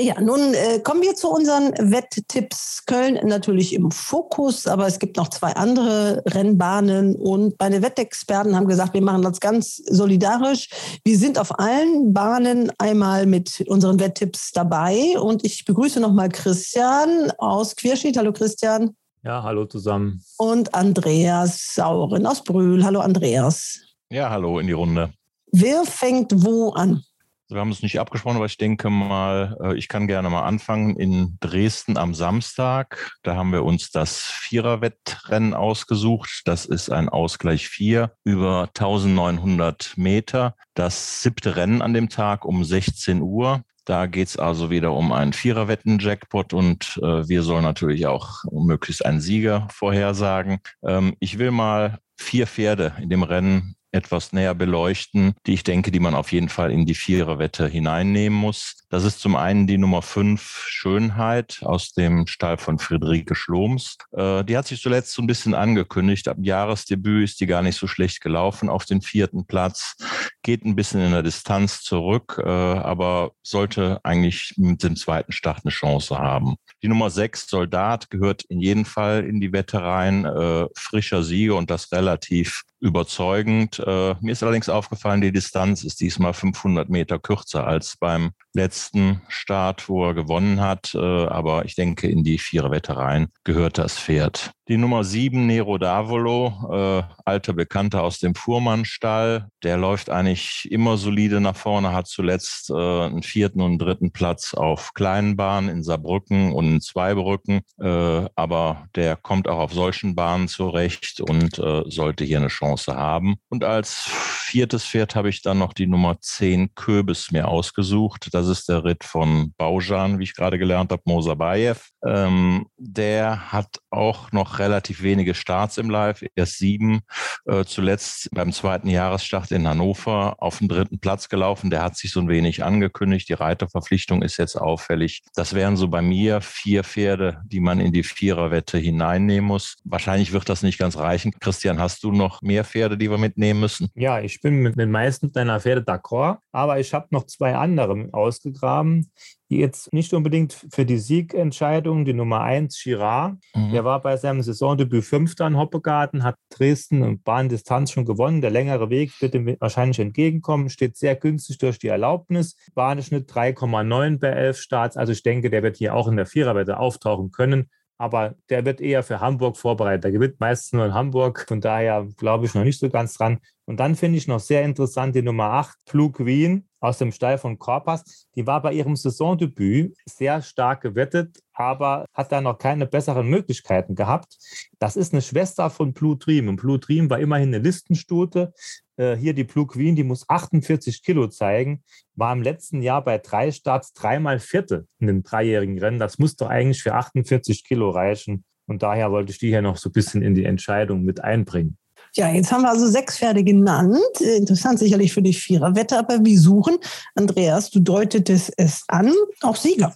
Ja, nun äh, kommen wir zu unseren Wetttipps. Köln natürlich im Fokus, aber es gibt noch zwei andere Rennbahnen und meine Wettexperten haben gesagt, wir machen das ganz solidarisch. Wir sind auf allen Bahnen einmal mit unseren Wetttipps dabei und ich begrüße nochmal Christian aus Querschied. Hallo Christian. Ja, hallo zusammen. Und Andreas Sauren aus Brühl. Hallo Andreas. Ja, hallo in die Runde. Wer fängt wo an? Wir haben es nicht abgesprochen, aber ich denke mal, äh, ich kann gerne mal anfangen. In Dresden am Samstag, da haben wir uns das Viererwettrennen ausgesucht. Das ist ein Ausgleich 4 über 1900 Meter. Das siebte Rennen an dem Tag um 16 Uhr. Da geht es also wieder um einen Viererwetten-Jackpot und äh, wir sollen natürlich auch möglichst einen Sieger vorhersagen. Ähm, ich will mal vier Pferde in dem Rennen etwas näher beleuchten, die ich denke, die man auf jeden Fall in die Viererwette hineinnehmen muss. Das ist zum einen die Nummer 5 Schönheit aus dem Stall von Friederike Schloms. Äh, die hat sich zuletzt so ein bisschen angekündigt. Ab Jahresdebüt ist die gar nicht so schlecht gelaufen auf den vierten Platz. Geht ein bisschen in der Distanz zurück, äh, aber sollte eigentlich mit dem zweiten Start eine Chance haben. Die Nummer 6 Soldat gehört in jedem Fall in die Wette rein. Äh, frischer Sieger und das relativ überzeugend. Äh, mir ist allerdings aufgefallen, die Distanz ist diesmal 500 Meter kürzer als beim letzten Start, wo er gewonnen hat. Äh, aber ich denke, in die Viererwette rein gehört das Pferd. Die Nummer sieben, Nero Davolo, äh, alter Bekannter aus dem Fuhrmannstall. Der läuft eigentlich immer solide nach vorne, hat zuletzt äh, einen vierten und dritten Platz auf kleinen Bahnen in Saarbrücken und in Zweibrücken. Äh, aber der kommt auch auf solchen Bahnen zurecht und äh, sollte hier eine Chance haben. Und als viertes Pferd habe ich dann noch die Nummer zehn Köbis mir ausgesucht. Das ist der Ritt von Baujan, wie ich gerade gelernt habe, Mosabayev. Ähm, der hat auch noch relativ wenige Starts im Live, erst sieben. Äh, zuletzt beim zweiten Jahresstart in Hannover auf dem dritten Platz gelaufen. Der hat sich so ein wenig angekündigt. Die Reiterverpflichtung ist jetzt auffällig. Das wären so bei mir vier Pferde, die man in die Viererwette hineinnehmen muss. Wahrscheinlich wird das nicht ganz reichen. Christian, hast du noch mehr Pferde, die wir mitnehmen müssen? Ja, ich bin mit den meisten deiner Pferde d'accord, aber ich habe noch zwei andere ausgegraben die jetzt nicht unbedingt für die Siegentscheidung, die Nummer 1, Girard, mhm. der war bei seinem Saisondebüt Fünfter in Hoppegarten, hat Dresden und Bahndistanz schon gewonnen. Der längere Weg wird ihm wahrscheinlich entgegenkommen, steht sehr günstig durch die Erlaubnis. Bahnschnitt 3,9 bei 11 Starts. Also ich denke, der wird hier auch in der Viererwette auftauchen können aber der wird eher für Hamburg vorbereitet. Der gewinnt meistens nur in Hamburg. Von daher glaube ich noch nicht so ganz dran. Und dann finde ich noch sehr interessant die Nummer 8, Blue Queen aus dem Stall von Korpas. Die war bei ihrem Saisondebüt sehr stark gewettet, aber hat da noch keine besseren Möglichkeiten gehabt. Das ist eine Schwester von Blue Dream. Und Blue Dream war immerhin eine Listenstute. Äh, hier die Blue Queen, die muss 48 Kilo zeigen, war im letzten Jahr bei drei Starts dreimal Vierte in den dreijährigen Rennen. Das muss doch eigentlich für 48 Kilo reichen. Und daher wollte ich die hier noch so ein bisschen in die Entscheidung mit einbringen. Ja, jetzt haben wir also sechs Pferde genannt. Interessant sicherlich für die Viererwette, aber wie suchen? Andreas, du deutetest es an, auch Sieger.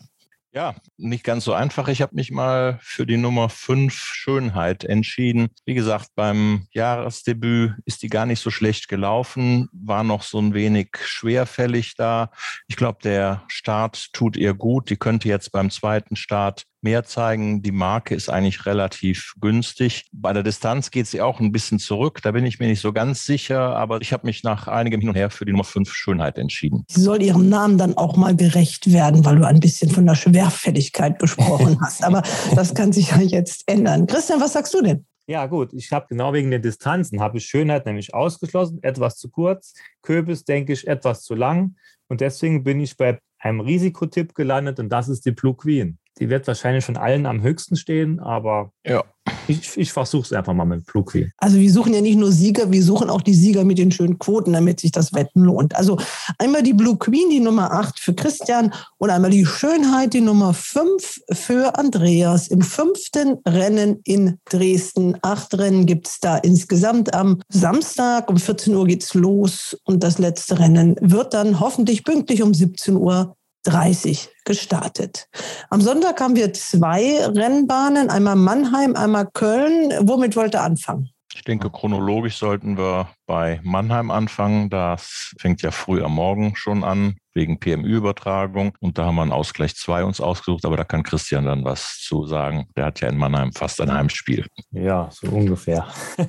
Ja, nicht ganz so einfach. Ich habe mich mal für die Nummer 5 Schönheit entschieden. Wie gesagt, beim Jahresdebüt ist die gar nicht so schlecht gelaufen, war noch so ein wenig schwerfällig da. Ich glaube, der Start tut ihr gut. Die könnte jetzt beim zweiten Start mehr zeigen. Die Marke ist eigentlich relativ günstig. Bei der Distanz geht sie auch ein bisschen zurück. Da bin ich mir nicht so ganz sicher, aber ich habe mich nach einigem Hin und Her für die Nummer 5 Schönheit entschieden. Sie soll ihrem Namen dann auch mal gerecht werden, weil du ein bisschen von der Schwerfälligkeit gesprochen hast. Aber das kann sich ja jetzt ändern. Christian, was sagst du denn? Ja, gut. Ich habe genau wegen den Distanzen habe ich Schönheit nämlich ausgeschlossen. Etwas zu kurz. Köbis, denke ich, etwas zu lang. Und deswegen bin ich bei einem Risikotipp gelandet und das ist die Blue Queen. Die wird wahrscheinlich von allen am höchsten stehen, aber ja. ich, ich versuche es einfach mal mit Flugqueen. Also wir suchen ja nicht nur Sieger, wir suchen auch die Sieger mit den schönen Quoten, damit sich das Wetten lohnt. Also einmal die Blue Queen, die Nummer 8 für Christian und einmal die Schönheit, die Nummer 5 für Andreas. Im fünften Rennen in Dresden. Acht Rennen gibt es da insgesamt am Samstag. Um 14 Uhr geht's los und das letzte Rennen wird dann hoffentlich pünktlich um 17 Uhr 30 gestartet. Am Sonntag haben wir zwei Rennbahnen, einmal Mannheim, einmal Köln. Womit wollt ihr anfangen? Ich denke, chronologisch sollten wir bei Mannheim anfangen. Das fängt ja früh am Morgen schon an, wegen PMU-Übertragung. Und da haben wir einen Ausgleich 2 uns ausgesucht, aber da kann Christian dann was zu sagen. Der hat ja in Mannheim fast ein Heimspiel. Ja, so ungefähr.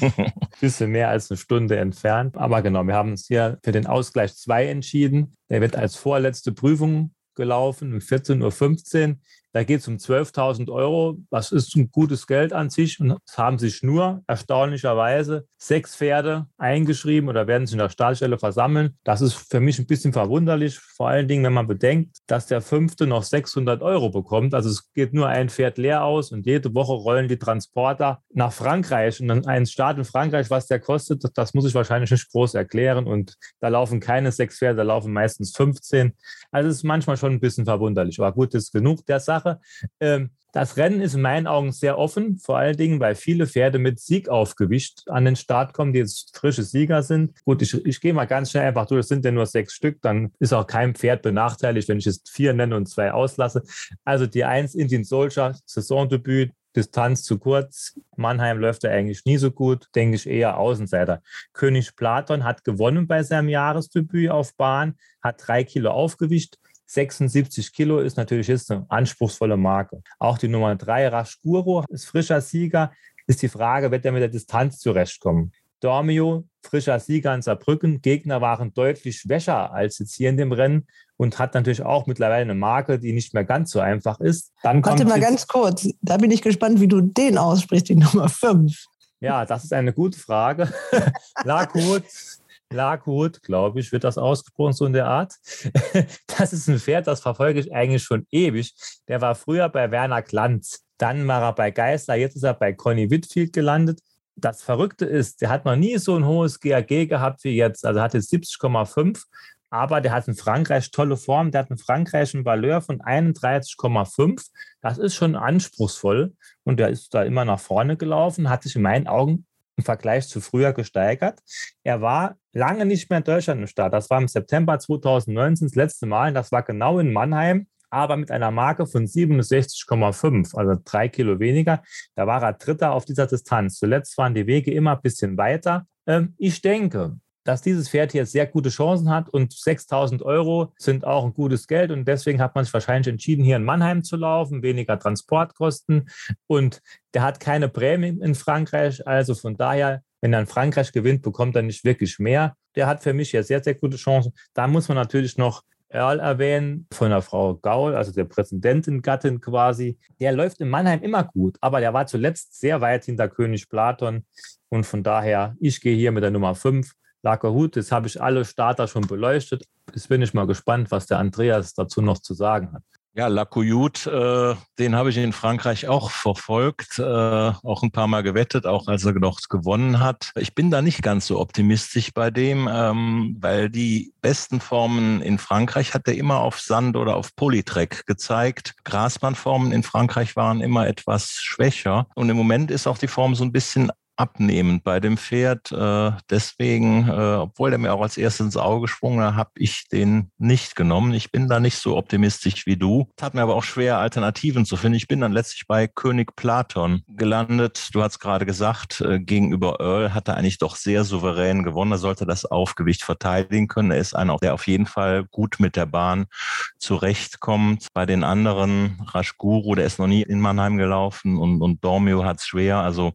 Bisschen mehr als eine Stunde entfernt. Aber genau, wir haben uns hier für den Ausgleich 2 entschieden. Der wird als vorletzte Prüfung gelaufen um 14.15 Uhr. Da geht es um 12.000 Euro. Das ist ein gutes Geld an sich. Und es haben sich nur erstaunlicherweise sechs Pferde eingeschrieben oder werden sich in der Startstelle versammeln. Das ist für mich ein bisschen verwunderlich. Vor allen Dingen, wenn man bedenkt, dass der fünfte noch 600 Euro bekommt. Also es geht nur ein Pferd leer aus und jede Woche rollen die Transporter nach Frankreich. Und dann ein Start in Frankreich, was der kostet, das muss ich wahrscheinlich nicht groß erklären. Und da laufen keine sechs Pferde, da laufen meistens 15. Also es ist manchmal schon ein bisschen verwunderlich. Aber gut, ist genug der Sache. Sache. Ähm, das Rennen ist in meinen Augen sehr offen, vor allen Dingen, weil viele Pferde mit Siegaufgewicht an den Start kommen, die jetzt frische Sieger sind. Gut, ich, ich gehe mal ganz schnell einfach durch, es sind ja nur sechs Stück, dann ist auch kein Pferd benachteiligt, wenn ich jetzt vier nenne und zwei auslasse. Also die 1 Indian Soldier, Saisondebüt, Distanz zu kurz. Mannheim läuft er eigentlich nie so gut, denke ich eher Außenseiter. König Platon hat gewonnen bei seinem Jahresdebüt auf Bahn, hat drei Kilo Aufgewicht, 76 Kilo ist natürlich jetzt eine anspruchsvolle Marke. Auch die Nummer drei, Raschguro, ist frischer Sieger. Ist die Frage, wird er mit der Distanz zurechtkommen? Dormio, frischer Sieger in Saarbrücken. Gegner waren deutlich schwächer als jetzt hier in dem Rennen und hat natürlich auch mittlerweile eine Marke, die nicht mehr ganz so einfach ist. Dann Warte mal ganz kurz, da bin ich gespannt, wie du den aussprichst, die Nummer 5. Ja, das ist eine gute Frage. Lakut, Lakut, glaube ich, wird das ausgesprochen, so in der Art. Das ist ein Pferd, das verfolge ich eigentlich schon ewig. Der war früher bei Werner Glanz, dann war er bei Geisler, jetzt ist er bei Conny Whitfield gelandet das Verrückte ist, der hat noch nie so ein hohes GAG gehabt wie jetzt. Also hat jetzt 70,5, aber der hat in Frankreich tolle Form. Der hat in Frankreich einen Valeur von 31,5. Das ist schon anspruchsvoll und der ist da immer nach vorne gelaufen, hat sich in meinen Augen im Vergleich zu früher gesteigert. Er war lange nicht mehr in Deutschland im Start. Das war im September 2019 das letzte Mal. Das war genau in Mannheim aber mit einer Marke von 67,5, also drei Kilo weniger. Da war er Dritter auf dieser Distanz. Zuletzt waren die Wege immer ein bisschen weiter. Ähm, ich denke, dass dieses Pferd hier sehr gute Chancen hat und 6000 Euro sind auch ein gutes Geld und deswegen hat man sich wahrscheinlich entschieden, hier in Mannheim zu laufen, weniger Transportkosten und der hat keine Prämie in Frankreich, also von daher, wenn er in Frankreich gewinnt, bekommt er nicht wirklich mehr. Der hat für mich hier sehr, sehr gute Chancen. Da muss man natürlich noch Earl erwähnen, von der Frau Gaul, also der Präsidentin-Gattin quasi. Der läuft in Mannheim immer gut, aber der war zuletzt sehr weit hinter König Platon. Und von daher, ich gehe hier mit der Nummer 5. Lagerhut, jetzt habe ich alle Starter schon beleuchtet. Jetzt bin ich mal gespannt, was der Andreas dazu noch zu sagen hat. Ja, Lacoyout, äh, den habe ich in Frankreich auch verfolgt, äh, auch ein paar Mal gewettet, auch als er noch gewonnen hat. Ich bin da nicht ganz so optimistisch bei dem, ähm, weil die besten Formen in Frankreich hat er immer auf Sand oder auf Polytrack gezeigt. Grasbahnformen in Frankreich waren immer etwas schwächer. Und im Moment ist auch die Form so ein bisschen abnehmend bei dem Pferd. Äh, deswegen, äh, obwohl der mir auch als erstes ins Auge gesprungen hat, habe ich den nicht genommen. Ich bin da nicht so optimistisch wie du. Es hat mir aber auch schwer, Alternativen zu finden. Ich bin dann letztlich bei König Platon gelandet. Du hast gerade gesagt, äh, gegenüber Earl hat er eigentlich doch sehr souverän gewonnen. Er sollte das Aufgewicht verteidigen können. Er ist einer, der auf jeden Fall gut mit der Bahn zurechtkommt. Bei den anderen, Rashguru, der ist noch nie in Mannheim gelaufen und, und Dormio hat es schwer. Also,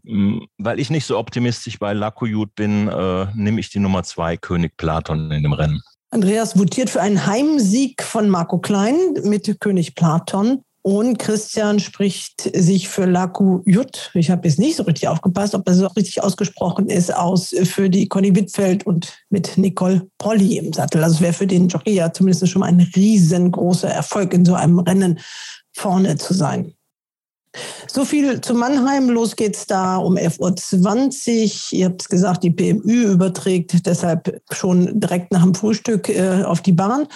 weil ich ich nicht so optimistisch bei Lakujut bin, äh, nehme ich die Nummer zwei, König Platon in dem Rennen. Andreas votiert für einen Heimsieg von Marco Klein mit König Platon. Und Christian spricht sich für Laku Jut, ich habe jetzt nicht so richtig aufgepasst, ob das auch richtig ausgesprochen ist, aus für die Conny Wittfeld und mit Nicole Polly im Sattel. Also wäre für den Jockey ja zumindest schon mal ein riesengroßer Erfolg, in so einem Rennen vorne zu sein. So viel zu Mannheim. Los geht's da um 11.20 Uhr. Ihr habt es gesagt, die PMÜ überträgt deshalb schon direkt nach dem Frühstück äh, auf die Bahn.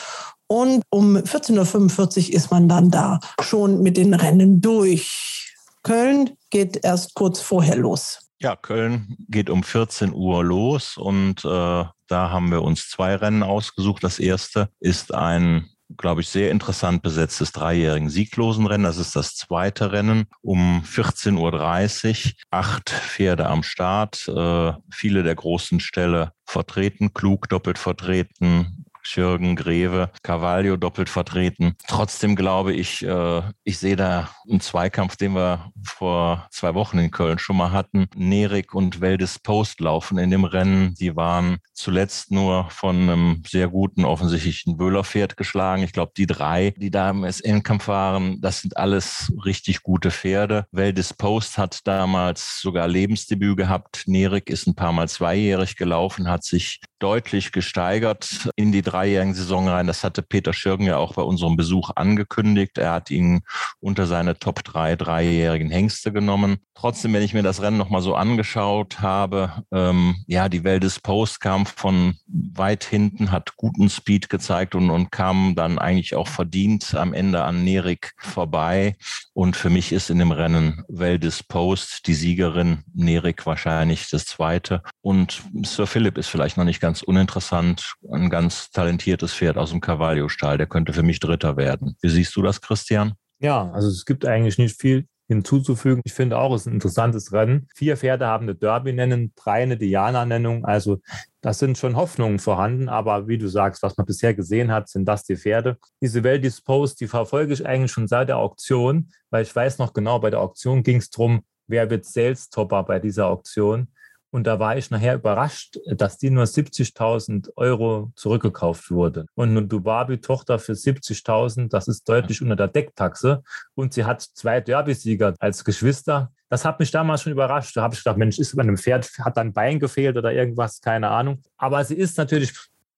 Und um 14.45 Uhr ist man dann da schon mit den Rennen durch. Köln geht erst kurz vorher los. Ja, Köln geht um 14 Uhr los und äh, da haben wir uns zwei Rennen ausgesucht. Das erste ist ein glaube ich, sehr interessant besetztes dreijährigen Sieglosenrennen. Das ist das zweite Rennen um 14.30 Uhr. Acht Pferde am Start, äh, viele der großen Ställe vertreten, klug doppelt vertreten, Schürgen, Greve, Carvalho doppelt vertreten. Trotzdem glaube ich, äh, ich sehe da einen Zweikampf, den wir vor zwei Wochen in Köln schon mal hatten. Nerik und Weldes Post laufen in dem Rennen. Die waren zuletzt nur von einem sehr guten, offensichtlichen Wöhlerpferd geschlagen. Ich glaube, die drei, die da im SN-Kampf waren, das sind alles richtig gute Pferde. Weldes Post hat damals sogar Lebensdebüt gehabt. Nerik ist ein paar Mal zweijährig gelaufen, hat sich deutlich gesteigert in die dreijährigen Saison rein. Das hatte Peter Schirgen ja auch bei unserem Besuch angekündigt. Er hat ihn unter seine Top drei dreijährigen Hengste genommen. Trotzdem, wenn ich mir das Rennen nochmal so angeschaut habe, ähm, ja, die Welt des Post kam von weit hinten, hat guten Speed gezeigt und, und kam dann eigentlich auch verdient am Ende an Nerik vorbei. Und für mich ist in dem Rennen Veldis Post die Siegerin, Nerik wahrscheinlich das zweite. Und Sir Philip ist vielleicht noch nicht ganz uninteressant, ein ganz talentiertes Pferd aus dem Cavaglio-Stall. Der könnte für mich Dritter werden. Wie siehst du das, Christian? Ja, also es gibt eigentlich nicht viel hinzuzufügen. Ich finde auch, es ist ein interessantes Rennen. Vier Pferde haben eine Derby-Nennung, drei eine Diana-Nennung. Also das sind schon Hoffnungen vorhanden. Aber wie du sagst, was man bisher gesehen hat, sind das die Pferde. Diese Well Disposed, die verfolge ich eigentlich schon seit der Auktion, weil ich weiß noch genau, bei der Auktion ging es darum, wer wird Sales-Topper bei dieser Auktion. Und da war ich nachher überrascht, dass die nur 70.000 Euro zurückgekauft wurde. Und eine Dubabi-Tochter für 70.000, das ist deutlich unter der Decktaxe. Und sie hat zwei Derby-Sieger als Geschwister. Das hat mich damals schon überrascht. Da habe ich gedacht, Mensch, ist bei einem Pferd, hat dann Bein gefehlt oder irgendwas, keine Ahnung. Aber sie ist natürlich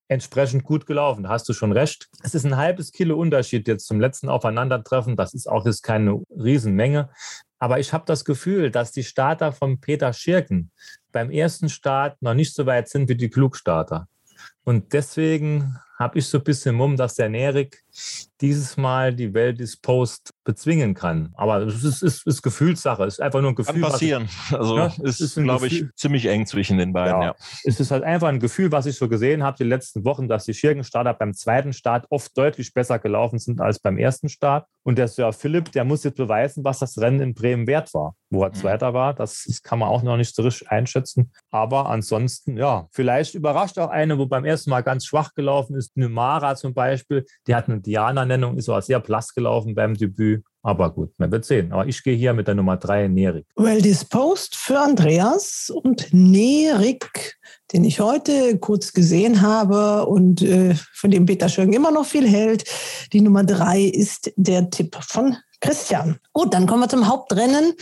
entsprechend gut gelaufen. Da hast du schon recht. Es ist ein halbes Kilo Unterschied jetzt zum letzten Aufeinandertreffen. Das ist auch jetzt keine Riesenmenge. Aber ich habe das Gefühl, dass die Starter von Peter Schirken beim ersten Start noch nicht so weit sind wie die Klugstarter. Und deswegen habe ich so ein bisschen Mumm, dass der Nerik dieses Mal die Welt ist Post bezwingen kann. Aber es ist, ist, ist Gefühlssache. Es ist einfach nur ein Gefühl. Kann passieren. also ja, es ist, glaube ich, ziemlich eng zwischen den beiden. Ja. ja. Es ist halt einfach ein Gefühl, was ich so gesehen habe die letzten Wochen, dass die Schirgenstarter beim zweiten Start oft deutlich besser gelaufen sind als beim ersten Start. Und der Sir Philipp, der muss jetzt beweisen, was das Rennen in Bremen wert war. Wo er mhm. Zweiter war, das, das kann man auch noch nicht so richtig einschätzen. Aber ansonsten, ja, vielleicht überrascht auch eine, wo beim ersten Mal ganz schwach gelaufen ist. Numara zum Beispiel, die hat eine Diana-Nennung, ist auch sehr blass gelaufen beim Debüt. Aber gut, man wird sehen. Aber ich gehe hier mit der Nummer drei, Nerik. Well disposed für Andreas und Nerik, den ich heute kurz gesehen habe und äh, von dem Peter Schöring immer noch viel hält. Die Nummer drei ist der Tipp von Christian. Gut, dann kommen wir zum Hauptrennen.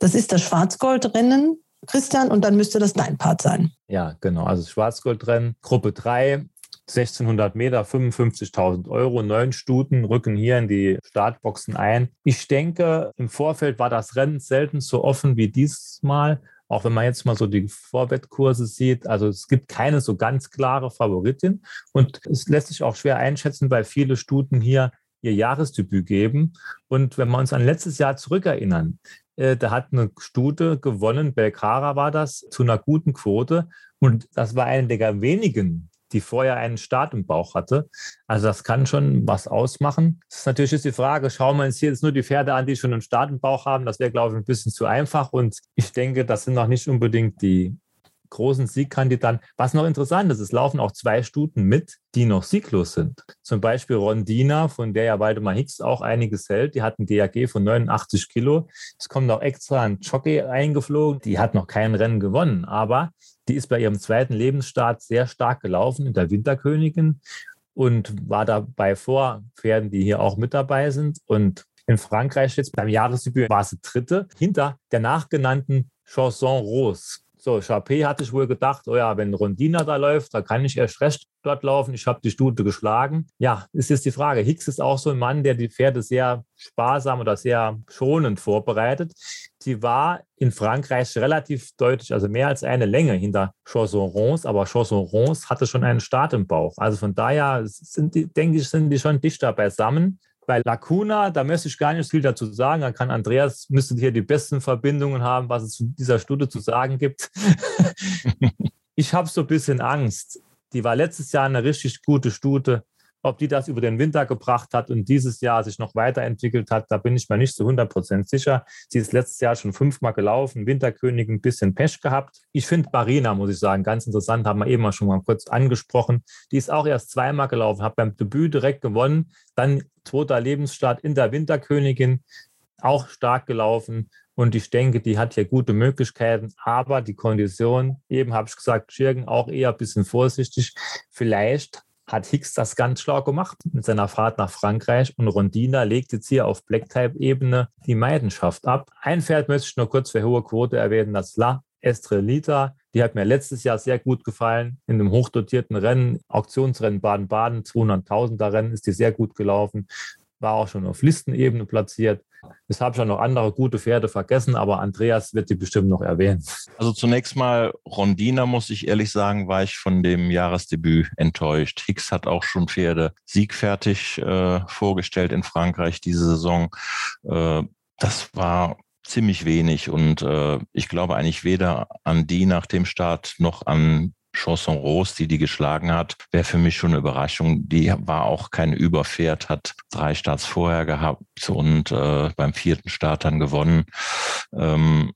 Das ist das Schwarzgoldrennen. Christian, und dann müsste das dein Part sein. Ja, genau. Also Schwarzgoldrennen, Gruppe 3, 1600 Meter, 55.000 Euro, neun Stuten rücken hier in die Startboxen ein. Ich denke, im Vorfeld war das Rennen selten so offen wie dieses Mal. Auch wenn man jetzt mal so die Vorwettkurse sieht, also es gibt keine so ganz klare Favoritin und es lässt sich auch schwer einschätzen, weil viele Stuten hier ihr Jahresdebüt geben. Und wenn wir uns an letztes Jahr zurückerinnern, äh, da hat eine Stute gewonnen, Belcara war das, zu einer guten Quote. Und das war eine der wenigen die vorher einen Start im Bauch hatte. Also das kann schon was ausmachen. Das ist natürlich jetzt die Frage, schauen wir uns hier jetzt nur die Pferde an, die schon einen Start im Bauch haben. Das wäre, glaube ich, ein bisschen zu einfach. Und ich denke, das sind noch nicht unbedingt die großen Siegkandidaten. Was noch interessant ist, es laufen auch zwei Stuten mit, die noch sieglos sind. Zum Beispiel Rondina, von der ja Waldemar Hicks auch einiges hält. Die hat ein DAG von 89 Kilo. Es kommt noch extra ein Jockey eingeflogen. Die hat noch kein Rennen gewonnen, aber die ist bei ihrem zweiten Lebensstart sehr stark gelaufen in der Winterkönigin und war dabei vor Pferden, die hier auch mit dabei sind. Und in Frankreich jetzt beim Jahresdebüt war sie dritte hinter der nachgenannten Chanson Rose. So, Chappé hatte ich wohl gedacht, oh ja, wenn Rondina da läuft, da kann ich erst recht dort laufen. Ich habe die Stute geschlagen. Ja, ist jetzt die Frage. Hicks ist auch so ein Mann, der die Pferde sehr sparsam oder sehr schonend vorbereitet. Sie war in Frankreich relativ deutlich, also mehr als eine Länge hinter Chausson-Rons, aber Chausson-Rons hatte schon einen Start im Bauch. Also von daher sind die, denke ich, sind die schon dichter beisammen. Bei Lacuna, da möchte ich gar nicht viel dazu sagen. Da kann Andreas, müsste hier die besten Verbindungen haben, was es zu dieser Studie zu sagen gibt. ich habe so ein bisschen Angst. Die war letztes Jahr eine richtig gute Stute. Ob die das über den Winter gebracht hat und dieses Jahr sich noch weiterentwickelt hat, da bin ich mir nicht zu 100 Prozent sicher. Sie ist letztes Jahr schon fünfmal gelaufen, Winterkönig ein bisschen Pech gehabt. Ich finde Barina, muss ich sagen, ganz interessant, haben wir eben schon mal kurz angesprochen. Die ist auch erst zweimal gelaufen, hat beim Debüt direkt gewonnen, dann zweiter Lebensstart in der Winterkönigin, auch stark gelaufen. Und ich denke, die hat hier gute Möglichkeiten, aber die Kondition, eben habe ich gesagt, Schirgen auch eher ein bisschen vorsichtig. Vielleicht hat Hicks das ganz schlau gemacht mit seiner Fahrt nach Frankreich und Rondina legt jetzt hier auf Black-Type-Ebene die Meidenschaft ab. Ein Pferd möchte ich nur kurz für hohe Quote erwähnen, das La Estrelita. Die hat mir letztes Jahr sehr gut gefallen. In einem hochdotierten Rennen, Auktionsrennen Baden-Baden, 200.000er Rennen, ist die sehr gut gelaufen. War auch schon auf Listenebene platziert. Jetzt habe ich ja noch andere gute Pferde vergessen, aber Andreas wird die bestimmt noch erwähnen. Also zunächst mal Rondina, muss ich ehrlich sagen, war ich von dem Jahresdebüt enttäuscht. Hicks hat auch schon Pferde siegfertig äh, vorgestellt in Frankreich diese Saison. Äh, das war ziemlich wenig und äh, ich glaube eigentlich weder an die nach dem Start noch an Chanson Rose, die die geschlagen hat, wäre für mich schon eine Überraschung. Die war auch kein Überpferd, hat drei Starts vorher gehabt und äh, beim vierten Start dann gewonnen. Ähm,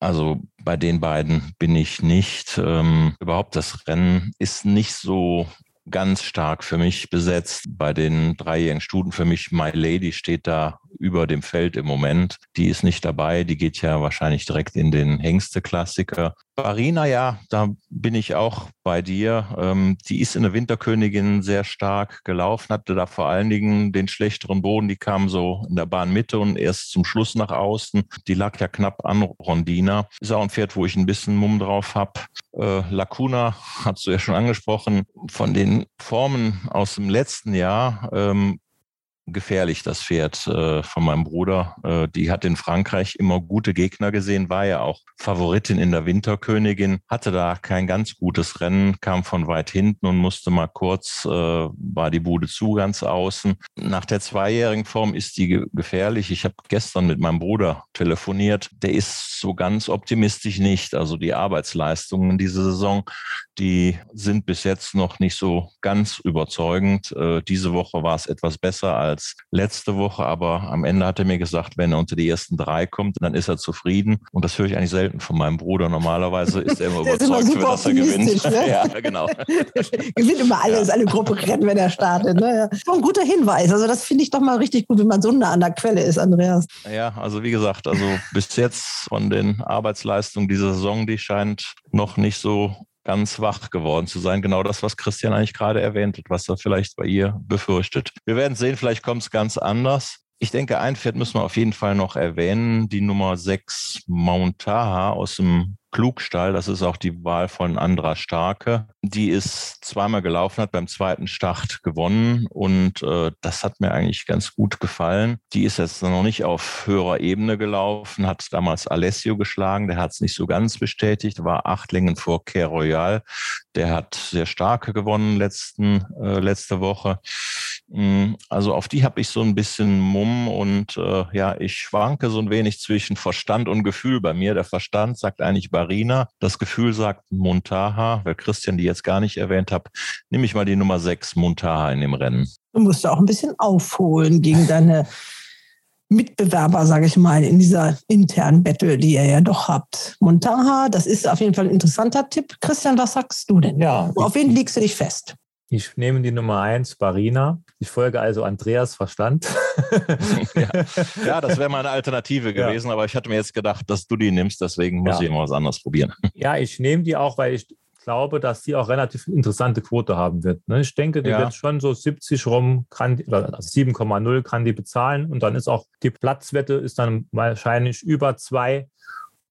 also bei den beiden bin ich nicht. Ähm, überhaupt das Rennen ist nicht so ganz stark für mich besetzt. Bei den dreijährigen Stuten für mich My Lady steht da über dem Feld im Moment. Die ist nicht dabei, die geht ja wahrscheinlich direkt in den Hengste-Klassiker. Barina, ja, da bin ich auch bei dir. Ähm, die ist in der Winterkönigin sehr stark gelaufen, hatte da vor allen Dingen den schlechteren Boden. Die kam so in der Bahnmitte und erst zum Schluss nach außen. Die lag ja knapp an Rondina. Ist auch ein Pferd, wo ich ein bisschen Mumm drauf habe. Äh, Lacuna hast du ja schon angesprochen. Von den Formen aus dem letzten Jahr ähm, gefährlich, das Pferd äh, von meinem Bruder. Äh, die hat in Frankreich immer gute Gegner gesehen, war ja auch Favoritin in der Winterkönigin, hatte da kein ganz gutes Rennen, kam von weit hinten und musste mal kurz, äh, war die Bude zu ganz außen. Nach der zweijährigen Form ist die ge gefährlich. Ich habe gestern mit meinem Bruder telefoniert. Der ist so ganz optimistisch nicht. Also die Arbeitsleistungen diese Saison, die sind bis jetzt noch nicht so ganz überzeugend. Äh, diese Woche war es etwas besser als letzte Woche, aber am Ende hat er mir gesagt, wenn er unter die ersten drei kommt, dann ist er zufrieden. Und das höre ich eigentlich selten von meinem Bruder. Normalerweise ist er immer überzeugt, immer dass er gewinnt. Ne? ja, genau. gewinnt immer alles, ja. alle Gruppe rennen, wenn er startet. Ne? So ein guter Hinweis. Also das finde ich doch mal richtig gut, wenn man so nah an der Quelle ist, Andreas. Ja, also wie gesagt, also bis jetzt von den Arbeitsleistungen dieser Saison, die scheint noch nicht so ganz wach geworden zu sein. Genau das, was Christian eigentlich gerade erwähnt hat, was er vielleicht bei ihr befürchtet. Wir werden sehen, vielleicht kommt es ganz anders. Ich denke, ein Pferd müssen wir auf jeden Fall noch erwähnen. Die Nummer 6 Mountaha aus dem Klugstall, das ist auch die Wahl von Andra Starke. Die ist zweimal gelaufen, hat beim zweiten Start gewonnen und äh, das hat mir eigentlich ganz gut gefallen. Die ist jetzt noch nicht auf höherer Ebene gelaufen, hat damals Alessio geschlagen, der hat es nicht so ganz bestätigt, war acht Längen vor Care Royal. Der hat sehr starke gewonnen letzten, äh, letzte Woche. Mm, also auf die habe ich so ein bisschen Mumm und äh, ja, ich schwanke so ein wenig zwischen Verstand und Gefühl bei mir. Der Verstand sagt eigentlich Barina, das Gefühl sagt Montaha, weil Christian die jetzt gar nicht erwähnt hat, nehme ich mal die Nummer 6 Montaha in dem Rennen. Du musst auch ein bisschen aufholen gegen deine Mitbewerber, sage ich mal, in dieser internen Battle, die ihr ja doch habt. Montaha, das ist auf jeden Fall ein interessanter Tipp. Christian, was sagst du denn? Ja, auf wen legst du dich fest? Ich nehme die Nummer eins, Barina. Ich folge also Andreas Verstand. ja. ja, das wäre meine Alternative gewesen, ja. aber ich hatte mir jetzt gedacht, dass du die nimmst, deswegen muss ja. ich immer was anderes probieren. Ja, ich nehme die auch, weil ich glaube, dass die auch relativ interessante Quote haben wird. Ne? Ich denke, die wird schon so 70 rum, kann, also 7,0 kann die bezahlen und dann ist auch die Platzwette ist dann wahrscheinlich über zwei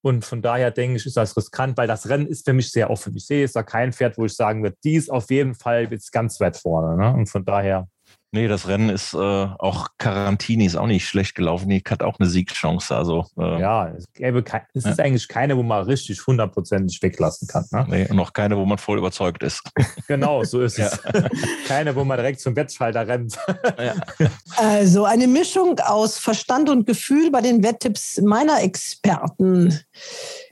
und von daher denke ich, ist das riskant, weil das Rennen ist für mich sehr offen. Ich sehe jetzt da kein Pferd, wo ich sagen würde, die ist auf jeden Fall jetzt ganz weit vorne. Ne? Und von daher Nee, das Rennen ist äh, auch Carantini ist auch nicht schlecht gelaufen. Die hat auch eine Siegchance. Also, äh, ja, es, gäbe kein, es ja. ist eigentlich keine, wo man richtig hundertprozentig weglassen kann. Ne? Nee, und noch keine, wo man voll überzeugt ist. Genau, so ist es. keine, wo man direkt zum Wettschalter rennt. Ja. Also eine Mischung aus Verstand und Gefühl bei den Wetttipps meiner Experten.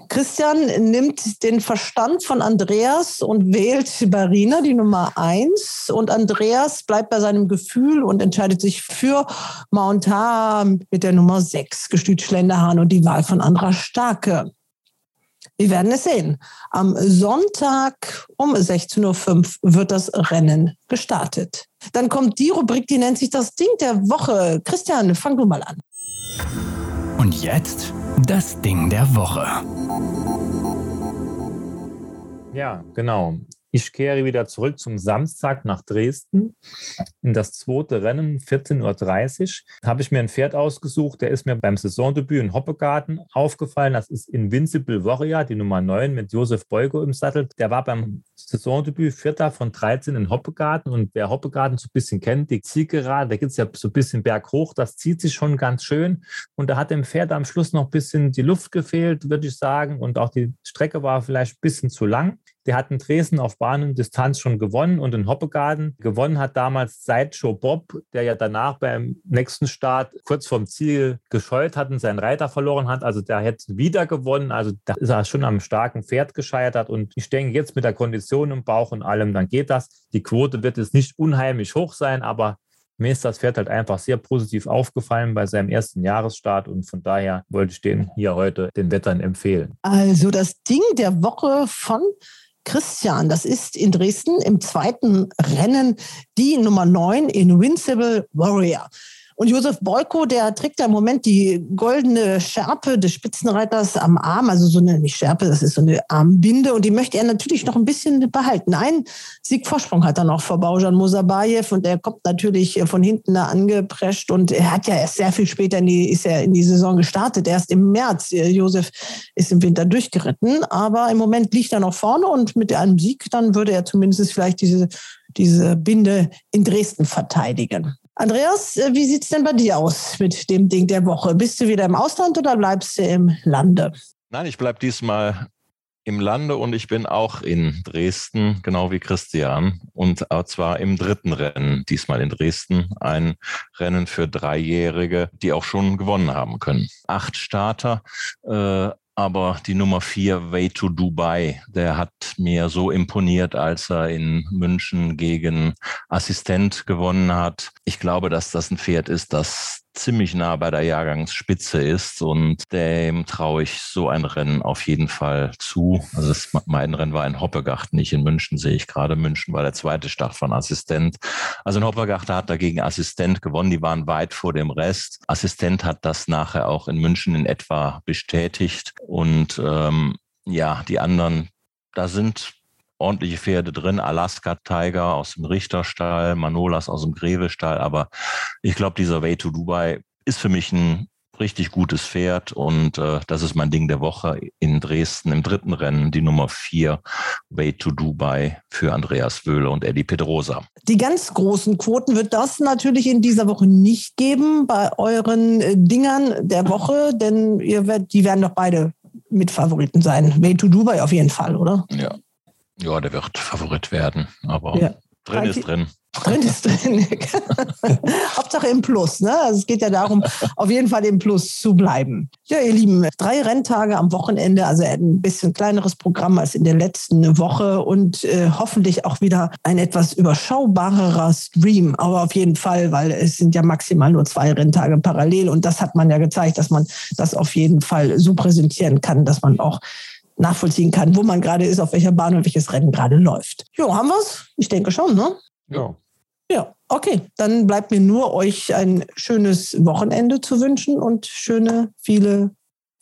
Christian nimmt den Verstand von Andreas und wählt Barina, die Nummer eins. Und Andreas bleibt bei seinem Gefühl und entscheidet sich für Mount mit der Nummer sechs, Gestüt Schlenderhahn und die Wahl von Andra Starke. Wir werden es sehen. Am Sonntag um 16.05 Uhr wird das Rennen gestartet. Dann kommt die Rubrik, die nennt sich das Ding der Woche. Christian, fang du mal an. Und jetzt das Ding der Woche. Ja, genau. Ich kehre wieder zurück zum Samstag nach Dresden in das zweite Rennen, 14.30 Uhr. Habe ich mir ein Pferd ausgesucht, der ist mir beim Saisondebüt in Hoppegarten aufgefallen. Das ist Invincible Warrior, die Nummer 9 mit Josef Beugo im Sattel. Der war beim Saisondebüt Vierter von 13 in Hoppegarten. Und wer Hoppegarten so ein bisschen kennt, die Zielgerade, da geht es ja so ein bisschen berghoch, das zieht sich schon ganz schön. Und da hat dem Pferd am Schluss noch ein bisschen die Luft gefehlt, würde ich sagen. Und auch die Strecke war vielleicht ein bisschen zu lang. Der hat in Dresden auf Bahnendistanz schon gewonnen und in Hoppegarten gewonnen hat damals Sideshow Bob, der ja danach beim nächsten Start kurz vorm Ziel gescheut hat und seinen Reiter verloren hat. Also der hätte wieder gewonnen. Also da ist er schon am starken Pferd gescheitert. Und ich denke, jetzt mit der Kondition im Bauch und allem, dann geht das. Die Quote wird jetzt nicht unheimlich hoch sein, aber mir ist das Pferd halt einfach sehr positiv aufgefallen bei seinem ersten Jahresstart und von daher wollte ich den hier heute den Wettern empfehlen. Also das Ding der Woche von Christian, das ist in Dresden im zweiten Rennen die Nummer 9 Invincible Warrior. Und Josef Boyko, der trägt ja im Moment die goldene Schärpe des Spitzenreiters am Arm, also so eine, nicht Schärpe, das ist so eine Armbinde und die möchte er natürlich noch ein bisschen behalten. Ein Siegvorsprung hat er noch vor Baujan Musabayev und der kommt natürlich von hinten da angeprescht und er hat ja erst sehr viel später in die, ist er in die Saison gestartet, erst im März. Josef ist im Winter durchgeritten, aber im Moment liegt er noch vorne und mit einem Sieg, dann würde er zumindest vielleicht diese, diese Binde in Dresden verteidigen. Andreas, äh, wie sieht es denn bei dir aus mit dem Ding der Woche? Bist du wieder im Ausland oder bleibst du im Lande? Nein, ich bleibe diesmal im Lande und ich bin auch in Dresden, genau wie Christian. Und zwar im dritten Rennen, diesmal in Dresden. Ein Rennen für Dreijährige, die auch schon gewonnen haben können. Acht Starter, äh, aber die Nummer vier, Way to Dubai, der hat mir so imponiert, als er in München gegen Assistent gewonnen hat. Ich glaube, dass das ein Pferd ist, das ziemlich nah bei der Jahrgangsspitze ist und dem traue ich so ein Rennen auf jeden Fall zu. Also das, mein Rennen war in Hoppegacht, nicht in München, sehe ich gerade. München war der zweite Start von Assistent. Also in Hoppegacht hat dagegen Assistent gewonnen, die waren weit vor dem Rest. Assistent hat das nachher auch in München in etwa bestätigt und ähm, ja, die anderen, da sind ordentliche Pferde drin. Alaska Tiger aus dem Richterstall, Manolas aus dem Grevestall. Aber ich glaube, dieser Way to Dubai ist für mich ein richtig gutes Pferd und äh, das ist mein Ding der Woche in Dresden im dritten Rennen, die Nummer vier, Way to Dubai für Andreas Wöhle und Eddie Pedrosa. Die ganz großen Quoten wird das natürlich in dieser Woche nicht geben bei euren äh, Dingern der Woche, denn ihr werdet, die werden doch beide Mitfavoriten sein. Way to Dubai auf jeden Fall, oder? Ja, ja, der wird Favorit werden, aber ja. drin ist drin. Drin ist drin. Hauptsache im Plus. Ne? Also es geht ja darum, auf jeden Fall im Plus zu bleiben. Ja, ihr Lieben, drei Renntage am Wochenende, also ein bisschen kleineres Programm als in der letzten Woche und äh, hoffentlich auch wieder ein etwas überschaubarerer Stream. Aber auf jeden Fall, weil es sind ja maximal nur zwei Renntage parallel und das hat man ja gezeigt, dass man das auf jeden Fall so präsentieren kann, dass man auch nachvollziehen kann, wo man gerade ist, auf welcher Bahn und welches Rennen gerade läuft. Jo, haben wir's? Ich denke schon, ne? Ja. Ja, okay. Dann bleibt mir nur, euch ein schönes Wochenende zu wünschen und schöne, viele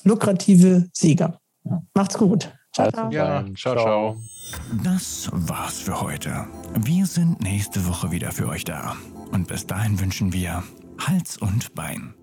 lukrative Sieger. Macht's gut. Ciao, ciao. Ja, ciao, ciao. Das war's für heute. Wir sind nächste Woche wieder für euch da. Und bis dahin wünschen wir Hals und Bein.